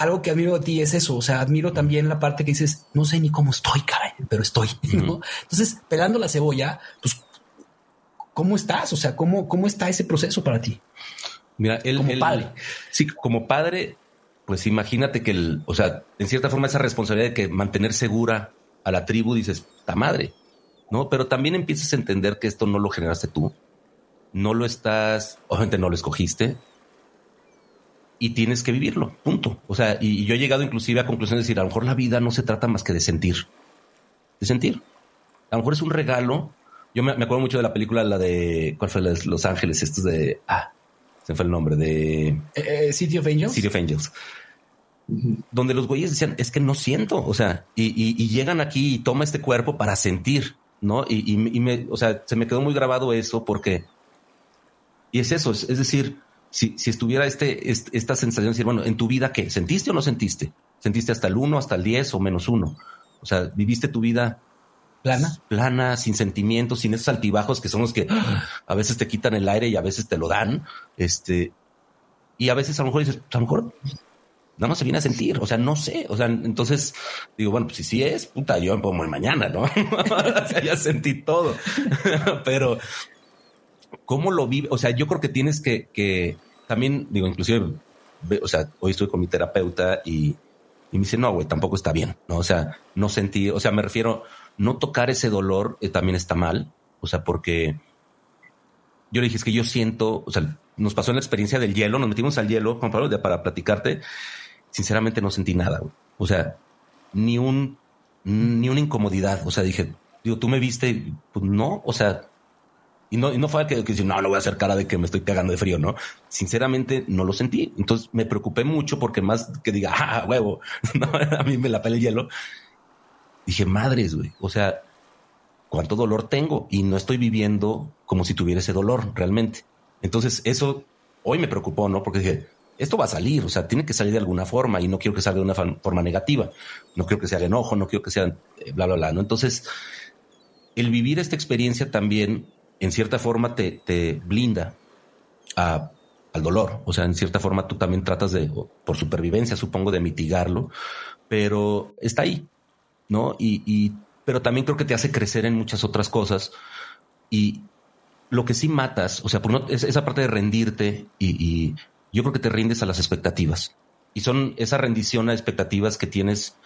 algo que admiro de ti es eso. O sea, admiro también la parte que dices, no sé ni cómo estoy, caray, pero estoy. Entonces, pelando la cebolla, pues, ¿cómo estás? O sea, ¿cómo, cómo está ese proceso para ti? Mira, él, como padre. Sí, como padre, pues imagínate que el, o sea, en cierta forma esa responsabilidad de que mantener segura a la tribu, dices, ta madre, ¿no? Pero también empiezas a entender que esto no lo generaste tú, no lo estás, obviamente no lo escogiste, y tienes que vivirlo, punto. O sea, y, yo he llegado inclusive a conclusión de decir, a lo mejor la vida no se trata más que de sentir, de sentir. A lo mejor es un regalo. Yo me, acuerdo mucho de la película, la de, ¿cuál fue? Los Ángeles, estos de, ah, se fue el nombre, de... Eh, eh, City of Angels. City of Angels. Donde los güeyes decían, es que no siento, o sea, y, y, llegan aquí y toma este cuerpo para sentir, ¿no? Y, me, o sea, se me quedó muy grabado eso porque, y es eso, es, decir, si, si, estuviera este, esta sensación de decir, bueno, en tu vida, ¿qué? ¿Sentiste o no sentiste? ¿Sentiste hasta el 1, hasta el 10 o menos 1? O sea, viviste tu vida plana, plana, sin sentimientos, sin esos altibajos que son los que a veces te quitan el aire y a veces te lo dan. Este, y a veces a lo mejor dices, a lo mejor nada más se viene a sentir, o sea, no sé, o sea, entonces digo, bueno, pues si sí es, puta, yo me pongo mañana, ¿no? o sea, ya sentí todo, pero ¿cómo lo vive? O sea, yo creo que tienes que, que también, digo, inclusive, o sea, hoy estoy con mi terapeuta y, y me dice, no, güey, tampoco está bien, ¿no? O sea, no sentí, o sea, me refiero, no tocar ese dolor eh, también está mal, o sea, porque yo le dije, es que yo siento, o sea, nos pasó en la experiencia del hielo, nos metimos al hielo, Juan Pablo, para platicarte, sinceramente no sentí nada, o sea, ni un, ni una incomodidad, o sea, dije, digo, tú me viste, pues no, o sea, y no, y no fue que, que no, no voy a hacer cara de que me estoy cagando de frío, ¿no? Sinceramente no lo sentí. Entonces me preocupé mucho porque más que diga, ah, huevo, no, a mí me la pela el hielo. Dije, madres, güey, o sea, cuánto dolor tengo y no estoy viviendo como si tuviera ese dolor realmente. Entonces eso hoy me preocupó, ¿no? Porque dije, esto va a salir, o sea, tiene que salir de alguna forma y no quiero que salga de una forma negativa, no quiero que sea enojo, no quiero que sea eh, bla, bla, bla, ¿no? Entonces, el vivir esta experiencia también, en cierta forma, te, te blinda a, al dolor, o sea, en cierta forma tú también tratas de, por supervivencia, supongo, de mitigarlo, pero está ahí, ¿no? Y, y pero también creo que te hace crecer en muchas otras cosas y, lo que sí matas, o sea, por no, esa parte de rendirte y, yo creo que te rindes a las expectativas. Y son esa rendición a expectativas que tienes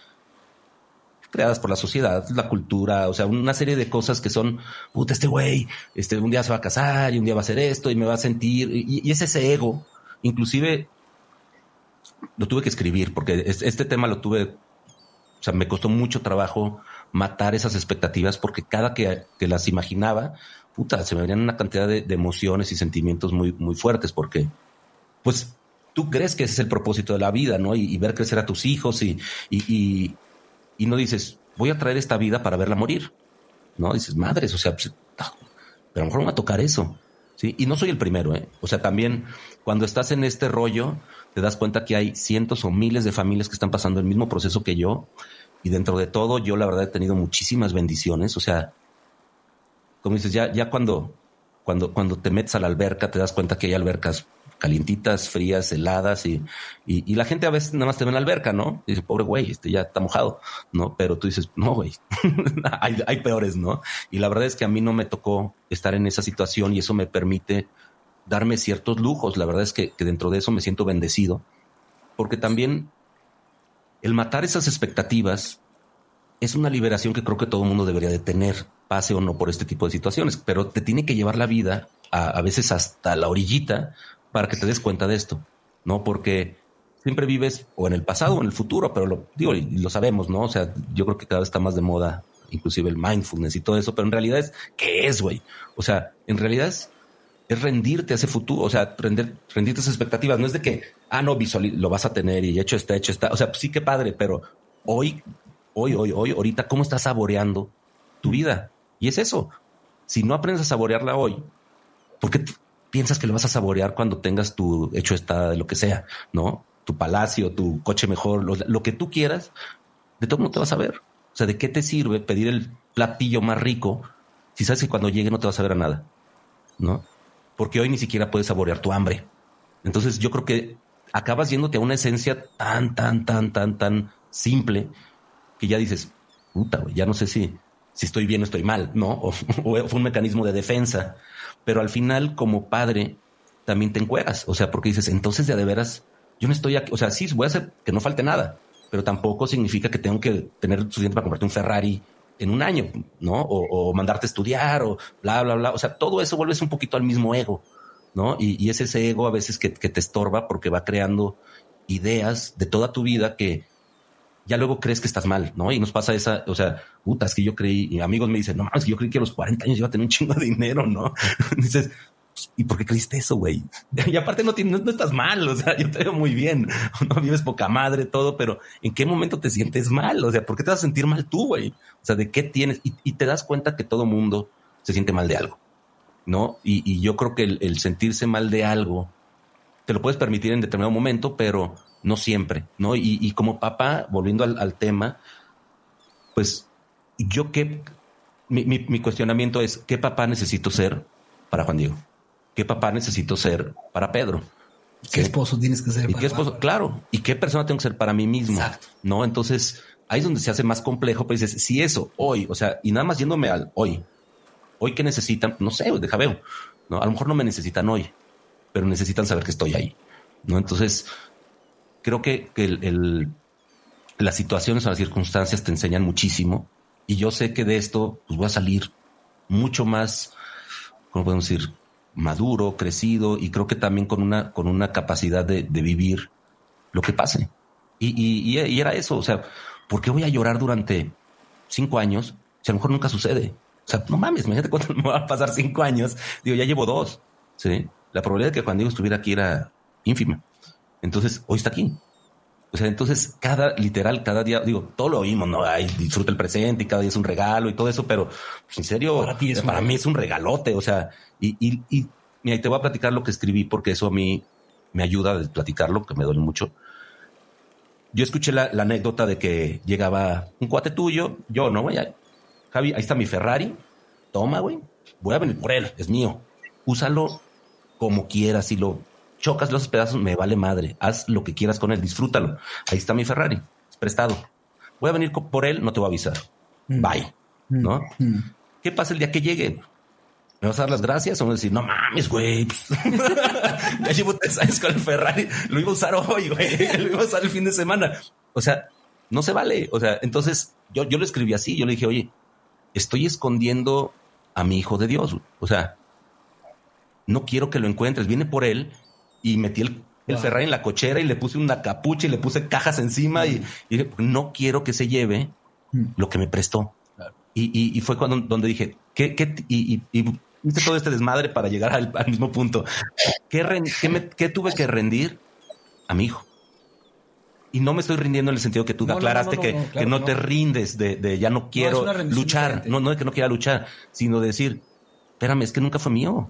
creadas por la sociedad, la cultura, o sea, una serie de cosas que son, puta, este güey, este, un día se va a casar y un día va a hacer esto y me va a sentir, y, es ese ego, inclusive lo tuve que escribir porque este tema lo tuve, o sea, me costó mucho trabajo matar esas expectativas porque cada que, que las imaginaba, puta, se me venían una cantidad de, emociones y sentimientos muy, muy fuertes porque, pues, tú crees que ese es el propósito de la vida, ¿no? Y, ver crecer a tus hijos y, y, y, no dices, voy a traer esta vida para verla morir, ¿no? Dices, madres, o sea, pues, pero a lo mejor me va a tocar eso, ¿sí? Y no soy el primero, ¿eh? O sea, también cuando estás en este rollo, te das cuenta que hay cientos o miles de familias que están pasando el mismo proceso que yo. Y dentro de todo, yo la verdad he tenido muchísimas bendiciones. O sea, como dices, ya, ya cuando, cuando, cuando te metes a la alberca te das cuenta que hay albercas calientitas, frías, heladas y, y, la gente a veces nada más te ve en la alberca, ¿no? Y dice, pobre güey, este ya está mojado, ¿no? Pero tú dices, no, güey, hay, hay, peores, ¿no? Y la verdad es que a mí no me tocó estar en esa situación y eso me permite darme ciertos lujos. La verdad es que, que dentro de eso me siento bendecido, porque también el matar esas expectativas es una liberación que creo que todo mundo debería de tener pase o no por este tipo de situaciones, pero te tiene que llevar la vida a, veces hasta la orillita para que te des cuenta de esto, ¿no? Porque siempre vives o en el pasado o en el futuro, pero lo digo, y lo sabemos, ¿no? O sea, yo creo que cada vez está más de moda, inclusive el mindfulness y todo eso, pero en realidad es, ¿qué es, güey? O sea, en realidad es, rendirte a ese futuro, o sea, render, rendirte a expectativas. No es de que, ah, no, visual, lo vas a tener y hecho está, hecho está. O sea, sí que padre, pero hoy, hoy, hoy, hoy, ahorita, ¿cómo estás saboreando tu vida? Y es eso. Si no aprendes a saborearla hoy, ¿por qué piensas que lo vas a saborear cuando tengas tu hecho está de lo que sea, no? Tu palacio, tu coche mejor, lo, que tú quieras, de todo no te vas a ver. O sea, ¿de qué te sirve pedir el platillo más rico si sabes que cuando llegue no te vas a ver a nada? ¿No? Porque hoy ni siquiera puedes saborear tu hambre. Entonces yo creo que acabas yéndote a una esencia tan, tan, tan, tan, tan simple que ya dices, puta, güey, ya no sé si, si estoy bien o estoy mal, ¿no? O, fue un mecanismo de defensa. Pero al final, como padre, también te encueras. O sea, porque dices, entonces ya de veras, yo no estoy aquí. O sea, sí, voy a hacer que no falte nada, pero tampoco significa que tengo que tener suficiente para comprarte un Ferrari en un año, ¿no? O, mandarte a estudiar o bla, bla, bla. O sea, todo eso vuelves un poquito al mismo ego, ¿no? Y, es ese ego a veces que te estorba porque va creando ideas de toda tu vida que, ya luego crees que estás mal, ¿no? Y nos pasa esa, o sea, puta, es que yo creí, y amigos me dicen, no mames, yo creí que a los 40 años iba a tener un chingo de dinero, ¿no? Dices, ¿Y por qué creíste eso, güey? Y aparte no, tienes, no, estás mal, o sea, yo te veo muy bien, no vives poca madre, todo, pero ¿en qué momento te sientes mal? O sea, ¿por qué te vas a sentir mal tú, güey? O sea, ¿de qué tienes? Y, te das cuenta que todo mundo se siente mal de algo, ¿no? Y, yo creo que el, sentirse mal de algo te lo puedes permitir en determinado momento, pero no siempre, ¿no? Y, como papá, volviendo al, tema, pues yo qué, mi, mi cuestionamiento es, ¿qué papá necesito ser para Juan Diego? qué papá necesito ser para Pedro. ¿Qué esposo tienes que ser? ¿Y qué esposo? Claro. ¿Y qué persona tengo que ser para mí mismo? No, entonces ahí es donde se hace más complejo. Pero dices, si eso hoy, o sea, y nada más yéndome al hoy, hoy que necesitan, no sé, deja veo. No, a lo mejor no me necesitan hoy, pero necesitan saber que estoy ahí. No, entonces creo que, el, las situaciones o las circunstancias te enseñan muchísimo. Y yo sé que de esto pues voy a salir mucho más, ¿cómo podemos decir? maduro, crecido y creo que también con una, con una capacidad de, vivir lo que pase. Y, era eso, o sea, ¿por qué voy a llorar durante cinco años si a lo mejor nunca sucede? O sea, no mames, imagínate cuánto me va a pasar cinco años. Digo, ya llevo dos. Sí. La probabilidad de que Juan Diego estuviera aquí era ínfima. Entonces, hoy está aquí. O sea, entonces cada literal, cada día, digo, todo lo oímos, ¿no? Ay, disfruta el presente y cada día es un regalo y todo eso, pero pues, en serio, para, ti es para mí es un regalote. O sea, y, y, y mira, te voy a platicar lo que escribí porque eso a mí me ayuda a platicarlo, que me duele mucho. Yo escuché la, anécdota de que llegaba un cuate tuyo, yo, ¿no, güey? Javi, ahí está mi Ferrari, toma, güey, voy a venir por él, es mío. Úsalo como quieras, si lo chocas los pedazos, me vale madre. Haz lo que quieras con él, disfrútalo. Ahí está mi Ferrari, es prestado. Voy a venir por él, no te voy a avisar. Mm. Bye. Mm. ¿No? Mm. ¿Qué pasa el día que llegue? ¿Me vas a dar las gracias? O me decir, no mames, güey. ya llevo tres años con el Ferrari. Lo iba a usar hoy, güey. Lo iba a usar el fin de semana. O sea, no se vale. O sea, entonces yo, yo lo escribí así. Yo le dije, oye, estoy escondiendo a mi hijo de Dios. O sea, no quiero que lo encuentres. Viene por él y metí el, el Ferrari en la cochera y le puse una capucha y le puse cajas encima y, no quiero que se lleve mm. lo que me prestó. Y, fue cuando donde dije, ¿qué, qué y, hice todo este desmadre para llegar al, mismo punto. ¿Qué, qué, tuve que rendir a mi hijo? Y no me estoy rindiendo en el sentido que tú aclaraste que, que no te rindes de, de ya no quiero luchar. No, no de que no quiera luchar, sino de decir, espérame, es que nunca fue mío.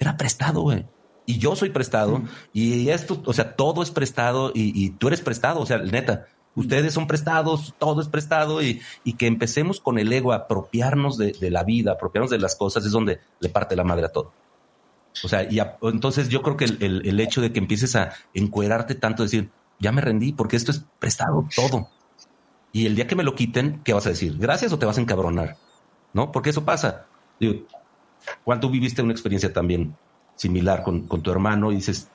Era prestado, güey y yo soy prestado y esto, o sea, todo es prestado y, tú eres prestado, o sea, neta, ustedes son prestados, todo es prestado y, que empecemos con el ego a apropiarnos de, la vida, apropiarnos de las cosas es donde le parte la madre a todo. O sea, y entonces yo creo que el, hecho de que empieces a encuerarte tanto, decir, ya me rendí porque esto es prestado todo. Y el día que me lo quiten, ¿qué vas a decir? ¿Gracias o te vas a encabronar? ¿No? Porque eso pasa. Digo, ¿cuánto viviste una experiencia también similar con, con tu hermano y dices,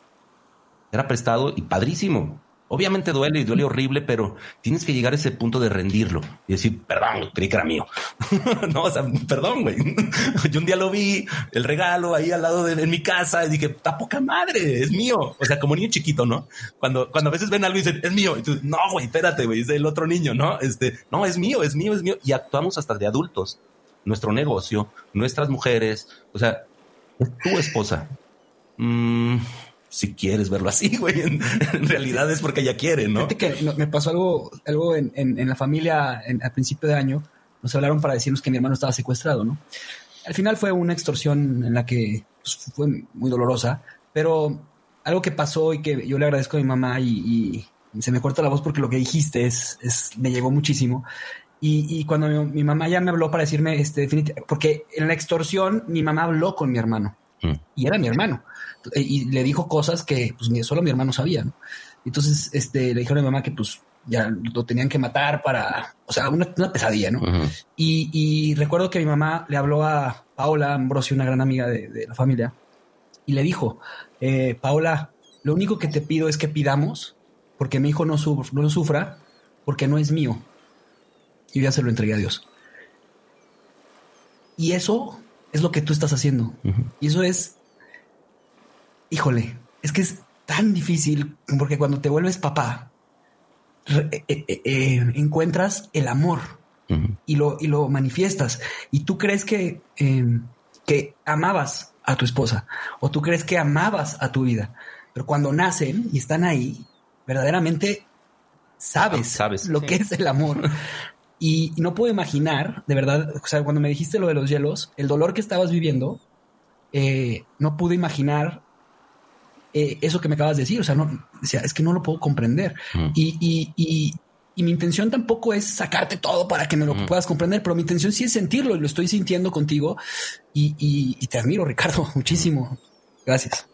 era prestado y padrísimo. Obviamente duele y duele horrible, pero tienes que llegar a ese punto de rendirlo y decir, perdón, creí que era mío. no, o sea, perdón, güey. Yo un día lo vi, el regalo ahí al lado de mi casa y dije, está poca madre, es mío. O sea, como niño chiquito, ¿no? Cuando, cuando a veces ven algo y dicen, es mío. No, güey, espérate, güey, es del otro niño, ¿no? Este, no, es mío, es mío, es mío. Y actuamos hasta de adultos. Nuestro negocio, nuestras mujeres, o sea, tu esposa. Mm, si quieres verlo así, güey, en, realidad es porque ella quiere, ¿no? Fíjate que me pasó algo, algo en, la familia al principio de año. Nos hablaron para decirnos que mi hermano estaba secuestrado, ¿no? Al final fue una extorsión en la que pues, fue muy dolorosa, pero algo que pasó y que yo le agradezco a mi mamá y, se me corta la voz porque lo que dijiste es, es me llegó muchísimo. Y, cuando mi, mamá ya me habló para decirme, este, porque en la extorsión mi mamá habló con mi hermano mm. y era mi hermano y le dijo cosas que pues solo mi hermano sabía. Entonces, este, le dijeron a mi mamá que pues ya lo tenían que matar para, o sea, una, pesadilla, ¿no? y, recuerdo que mi mamá le habló a Paola Ambrosio, una gran amiga de, la familia, y le dijo, eh, Paola, lo único que te pido es que pidamos porque mi hijo no, no lo sufra, porque no es mío y ya se lo entregué a Dios. Y eso es lo que tú estás haciendo. Y eso es, híjole, es que es tan difícil porque cuando te vuelves papá, eh, eh, eh, encuentras el amor y, lo, y lo manifiestas. Y tú crees que, que amabas a tu esposa o tú crees que amabas a tu vida, pero cuando nacen y están ahí, verdaderamente sabes, ah, sabes lo que es el amor. Y no puedo imaginar, de verdad, o sea, cuando me dijiste lo de los hielos, el dolor que estabas viviendo, eh, no pude imaginar eh, eso que me acabas de decir. O sea, no, es que no lo puedo comprender. Y, y, y, mi intención tampoco es sacarte todo para que me lo puedas comprender, pero mi intención sí es sentirlo y lo estoy sintiendo contigo. Y, te admiro, Ricardo, muchísimo. Gracias.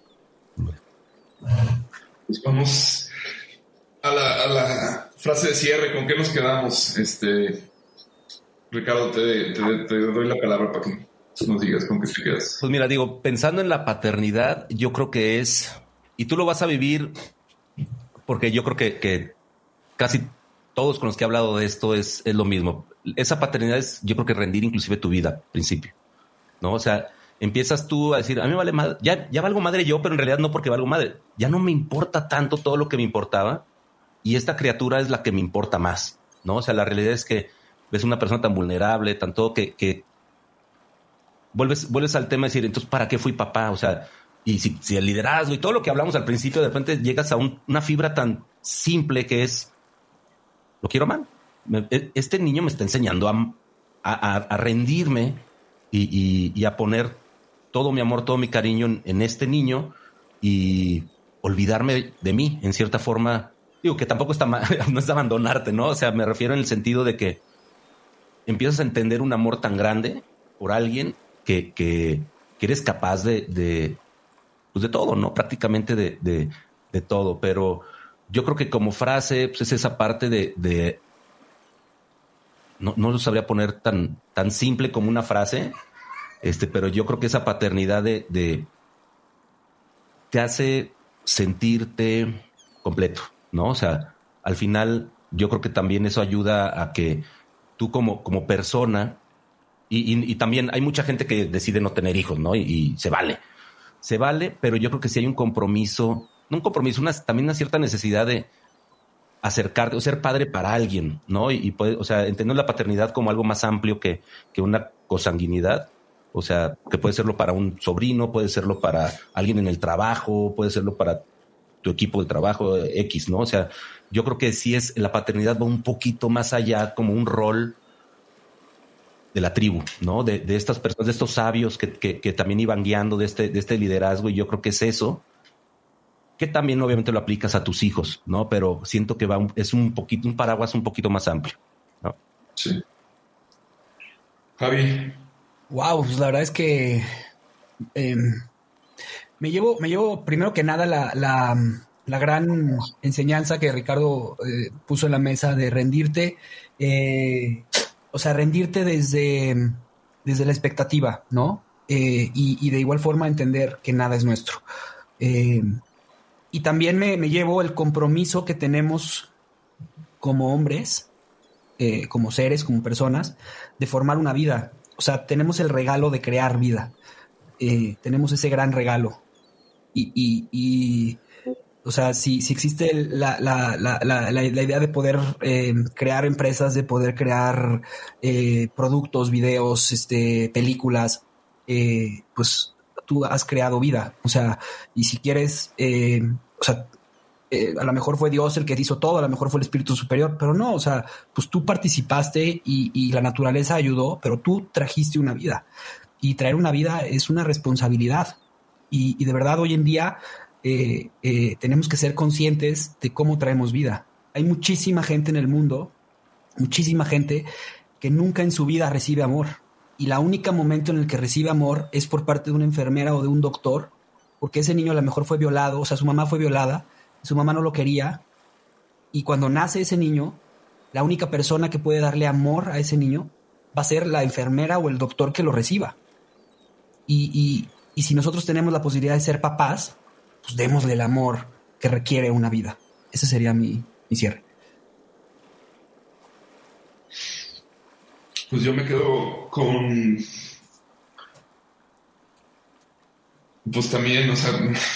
Pues vamos a la, frase de cierre. ¿Con qué nos quedamos? Este, Ricardo, te, te doy la palabra para que nos digas con qué te quedas. Pues mira, digo, pensando en la paternidad, yo creo que es, y tú lo vas a vivir, porque yo creo que, casi todos con los que he hablado de esto es, es, lo mismo. Esa paternidad es, yo creo que rendir inclusive tu vida, al principio. ¿No? O sea, empiezas tú a decir, a mí vale madre, ya, ya valgo madre yo, pero en realidad no porque valgo madre. Ya no me importa tanto todo lo que me importaba y esta criatura es la que me importa más, ¿no? O sea, la realidad es que ves una persona tan vulnerable, tanto que, que vuelves, vuelves al tema de decir, entonces, ¿para qué fui papá? O sea, y si, el liderazgo y todo lo que hablamos al principio, de repente llegas a una fibra tan simple que es, lo quiero mal. E, este niño me está enseñando a, rendirme y, a poner todo mi amor, todo mi cariño en, este niño y olvidarme de mí, en cierta forma. Digo que tampoco está no es abandonarte, ¿no? O sea, me refiero en el sentido de que empiezas a entender un amor tan grande por alguien que, que, eres capaz de, de, pues de todo, ¿no? Prácticamente de, de, de, todo. Pero yo creo que como frase, pues es esa parte de, de no, no lo sabría poner tan, tan simple como una frase, este, pero yo creo que esa paternidad de, de te hace sentirte completo, ¿no? O sea, al final yo creo que también eso ayuda a que tú como, como persona y, también hay mucha gente que decide no tener hijos, ¿no? Y, se vale. Se vale, pero yo creo que si hay un compromiso, no un compromiso, una, también una cierta necesidad de acercarte o ser padre para alguien, ¿no? Y, puede, o sea, entender la paternidad como algo más amplio que, que una cosanguinidad. O sea, que puede serlo para un sobrino, puede serlo para alguien en el trabajo, puede serlo para tu equipo de trabajo X, ¿no? O sea, yo creo que si es la paternidad va un poquito más allá como un rol de la tribu, ¿no? De, estas personas, de estos sabios que, también iban guiando de este, de este liderazgo y yo creo que es eso que también obviamente lo aplicas a tus hijos, ¿no? Pero siento que va es un poquito, un paraguas un poquito más amplio, ¿no? Sí. Javi. Wow, pues la verdad es que em, me llevo, me llevo primero que nada la, la, gran enseñanza que Ricardo eh, puso en la mesa de rendirte. Eh, o sea, rendirte desde, desde la expectativa, ¿no? Eh, y, de igual forma entender que nada es nuestro. Y también me, llevo el compromiso que tenemos como hombres, como seres, como personas, de formar una vida. O sea, tenemos el regalo de crear vida. tenemos ese gran regalo. Y, o sea, si, si existe la, la, la, la, idea de poder eh, crear empresas, de poder crear eh, productos, videos, este, películas, eh, pues tú has creado vida. O sea, y si quieres, o sea, a lo mejor fue Dios el que hizo todo, a lo mejor fue el Espíritu Superior, pero no, o sea, pues tú participaste y, y la naturaleza ayudó, pero tú trajiste una vida. Y traer una vida es una responsabilidad. Y, y de verdad hoy en día eh, eh, tenemos que ser conscientes de cómo traemos vida. Hay muchísima gente en el mundo, muchísima gente que nunca en su vida recibe amor. Y la única momento en el que recibe amor es por parte de una enfermera o de un doctor, porque ese niño a lo mejor fue violado, o sea, su mamá fue violada, su mamá no lo quería. Y cuando nace ese niño, la única persona que puede darle amor a ese niño va a ser la enfermera o el doctor que lo reciba. y si nosotros tenemos la posibilidad de ser papás, pues démosle el amor que requiere una vida. Ese sería mi, cierre. Pues yo me quedo con. Pues también, o sea,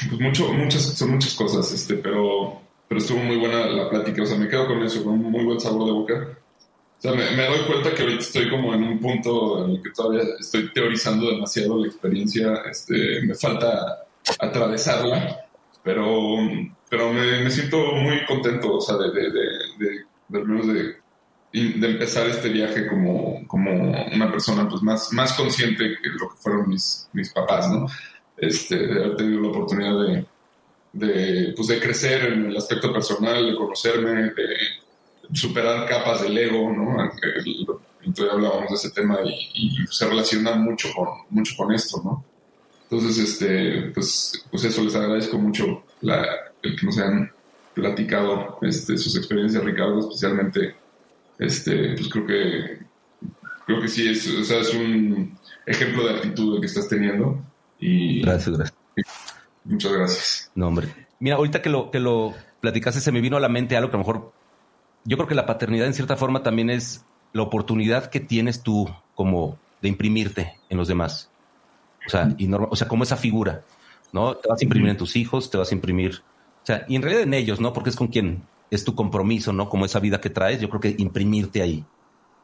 pues mucho, muchas, son muchas cosas, este, pero, pero estuvo muy buena la plática. O sea, me quedo con eso, con un muy buen sabor de boca. O sea, me, doy cuenta que ahorita estoy como en un punto en el que todavía estoy teorizando demasiado la experiencia. Este, me falta atravesarla, pero, pero me, siento muy contento, o sea, de, de, de, de, empezar este viaje como, como una persona pues, más, más consciente que lo que fueron mis, mis papás, ¿no? Este, de haber tenido la oportunidad de, de, pues, de crecer en el aspecto personal, de conocerme, de superar capas del ego, ¿no? Entonces hablábamos de ese tema y, se relaciona mucho con, mucho con esto, ¿no? Entonces, este, pues, pues eso, les agradezco mucho la, el que nos hayan platicado este, sus experiencias, Ricardo, especialmente, este, pues creo que, creo que sí, es, o sea, es un ejemplo de actitud que estás teniendo. Y, gracias, gracias. Muchas gracias. No, hombre. Mira, ahorita que lo, que lo platicaste, se me vino a la mente algo que a lo mejor yo creo que la paternidad en cierta forma también es la oportunidad que tienes tú como de imprimirte en los demás. O sea, y o sea, como esa figura, ¿no? Te vas a imprimir en tus hijos, te vas a imprimir, o sea, y en realidad en ellos, ¿no? Porque es con quien es tu compromiso, ¿no? Como esa vida que traes, yo creo que imprimirte ahí.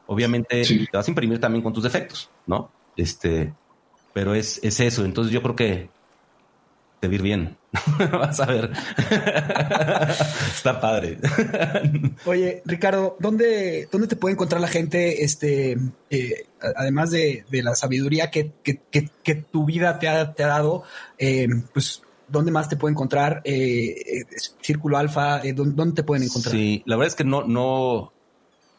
Obviamente te vas a imprimir también con tus defectos, ¿no? Este, pero es, es eso. Entonces yo creo que te vir bien. Vas a ver. Está padre. Oye, Ricardo, ¿dónde, ¿dónde te puede encontrar la gente? Este, eh, además de, la sabiduría que, tu vida te ha, dado, eh, pues, ¿dónde más te puede encontrar? Eh, Círculo Alfa, ¿dónde, te pueden encontrar? Sí, la verdad es que no, no,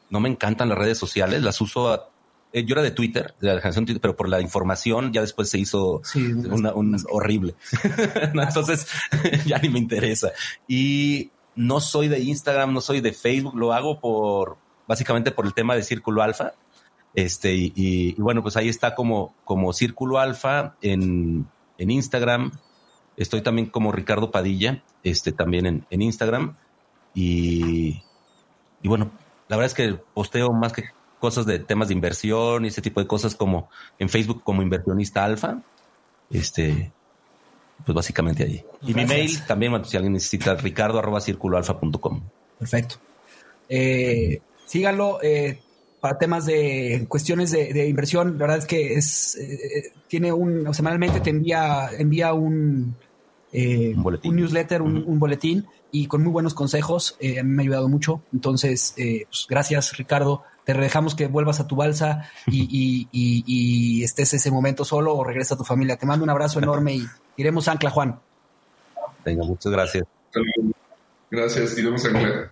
no me encantan las redes sociales, las uso a yo era de Twitter, de la generación Twitter, pero por la información ya después se hizo un horrible. Entonces ya ni me interesa. Y no soy de Instagram, no soy de Facebook, lo hago por básicamente por el tema de Círculo Alfa. Este, y, bueno, pues ahí está como, como Círculo Alfa en, en Instagram. Estoy también como Ricardo Padilla, este, también en, en Instagram. Y, y bueno, la verdad es que posteo más que cosas de temas de inversión y ese tipo de cosas como en Facebook como inversionista alfa. Este, pues básicamente ahí. Y mi mail también, bueno, si alguien necesita, ricardo arroba Perfecto. Eh, síganlo eh, para temas de cuestiones de, inversión. La verdad es que es eh, tiene un semanalmente te envía envía un un, newsletter, un, boletín y con muy buenos consejos. mí me ha ayudado mucho. Entonces, pues, gracias Ricardo te dejamos que vuelvas a tu balsa y, estés ese momento solo o regresa a tu familia. Te mando un abrazo enorme y iremos a Ancla, Juan. Venga, muchas gracias. Gracias, iremos a Ancla.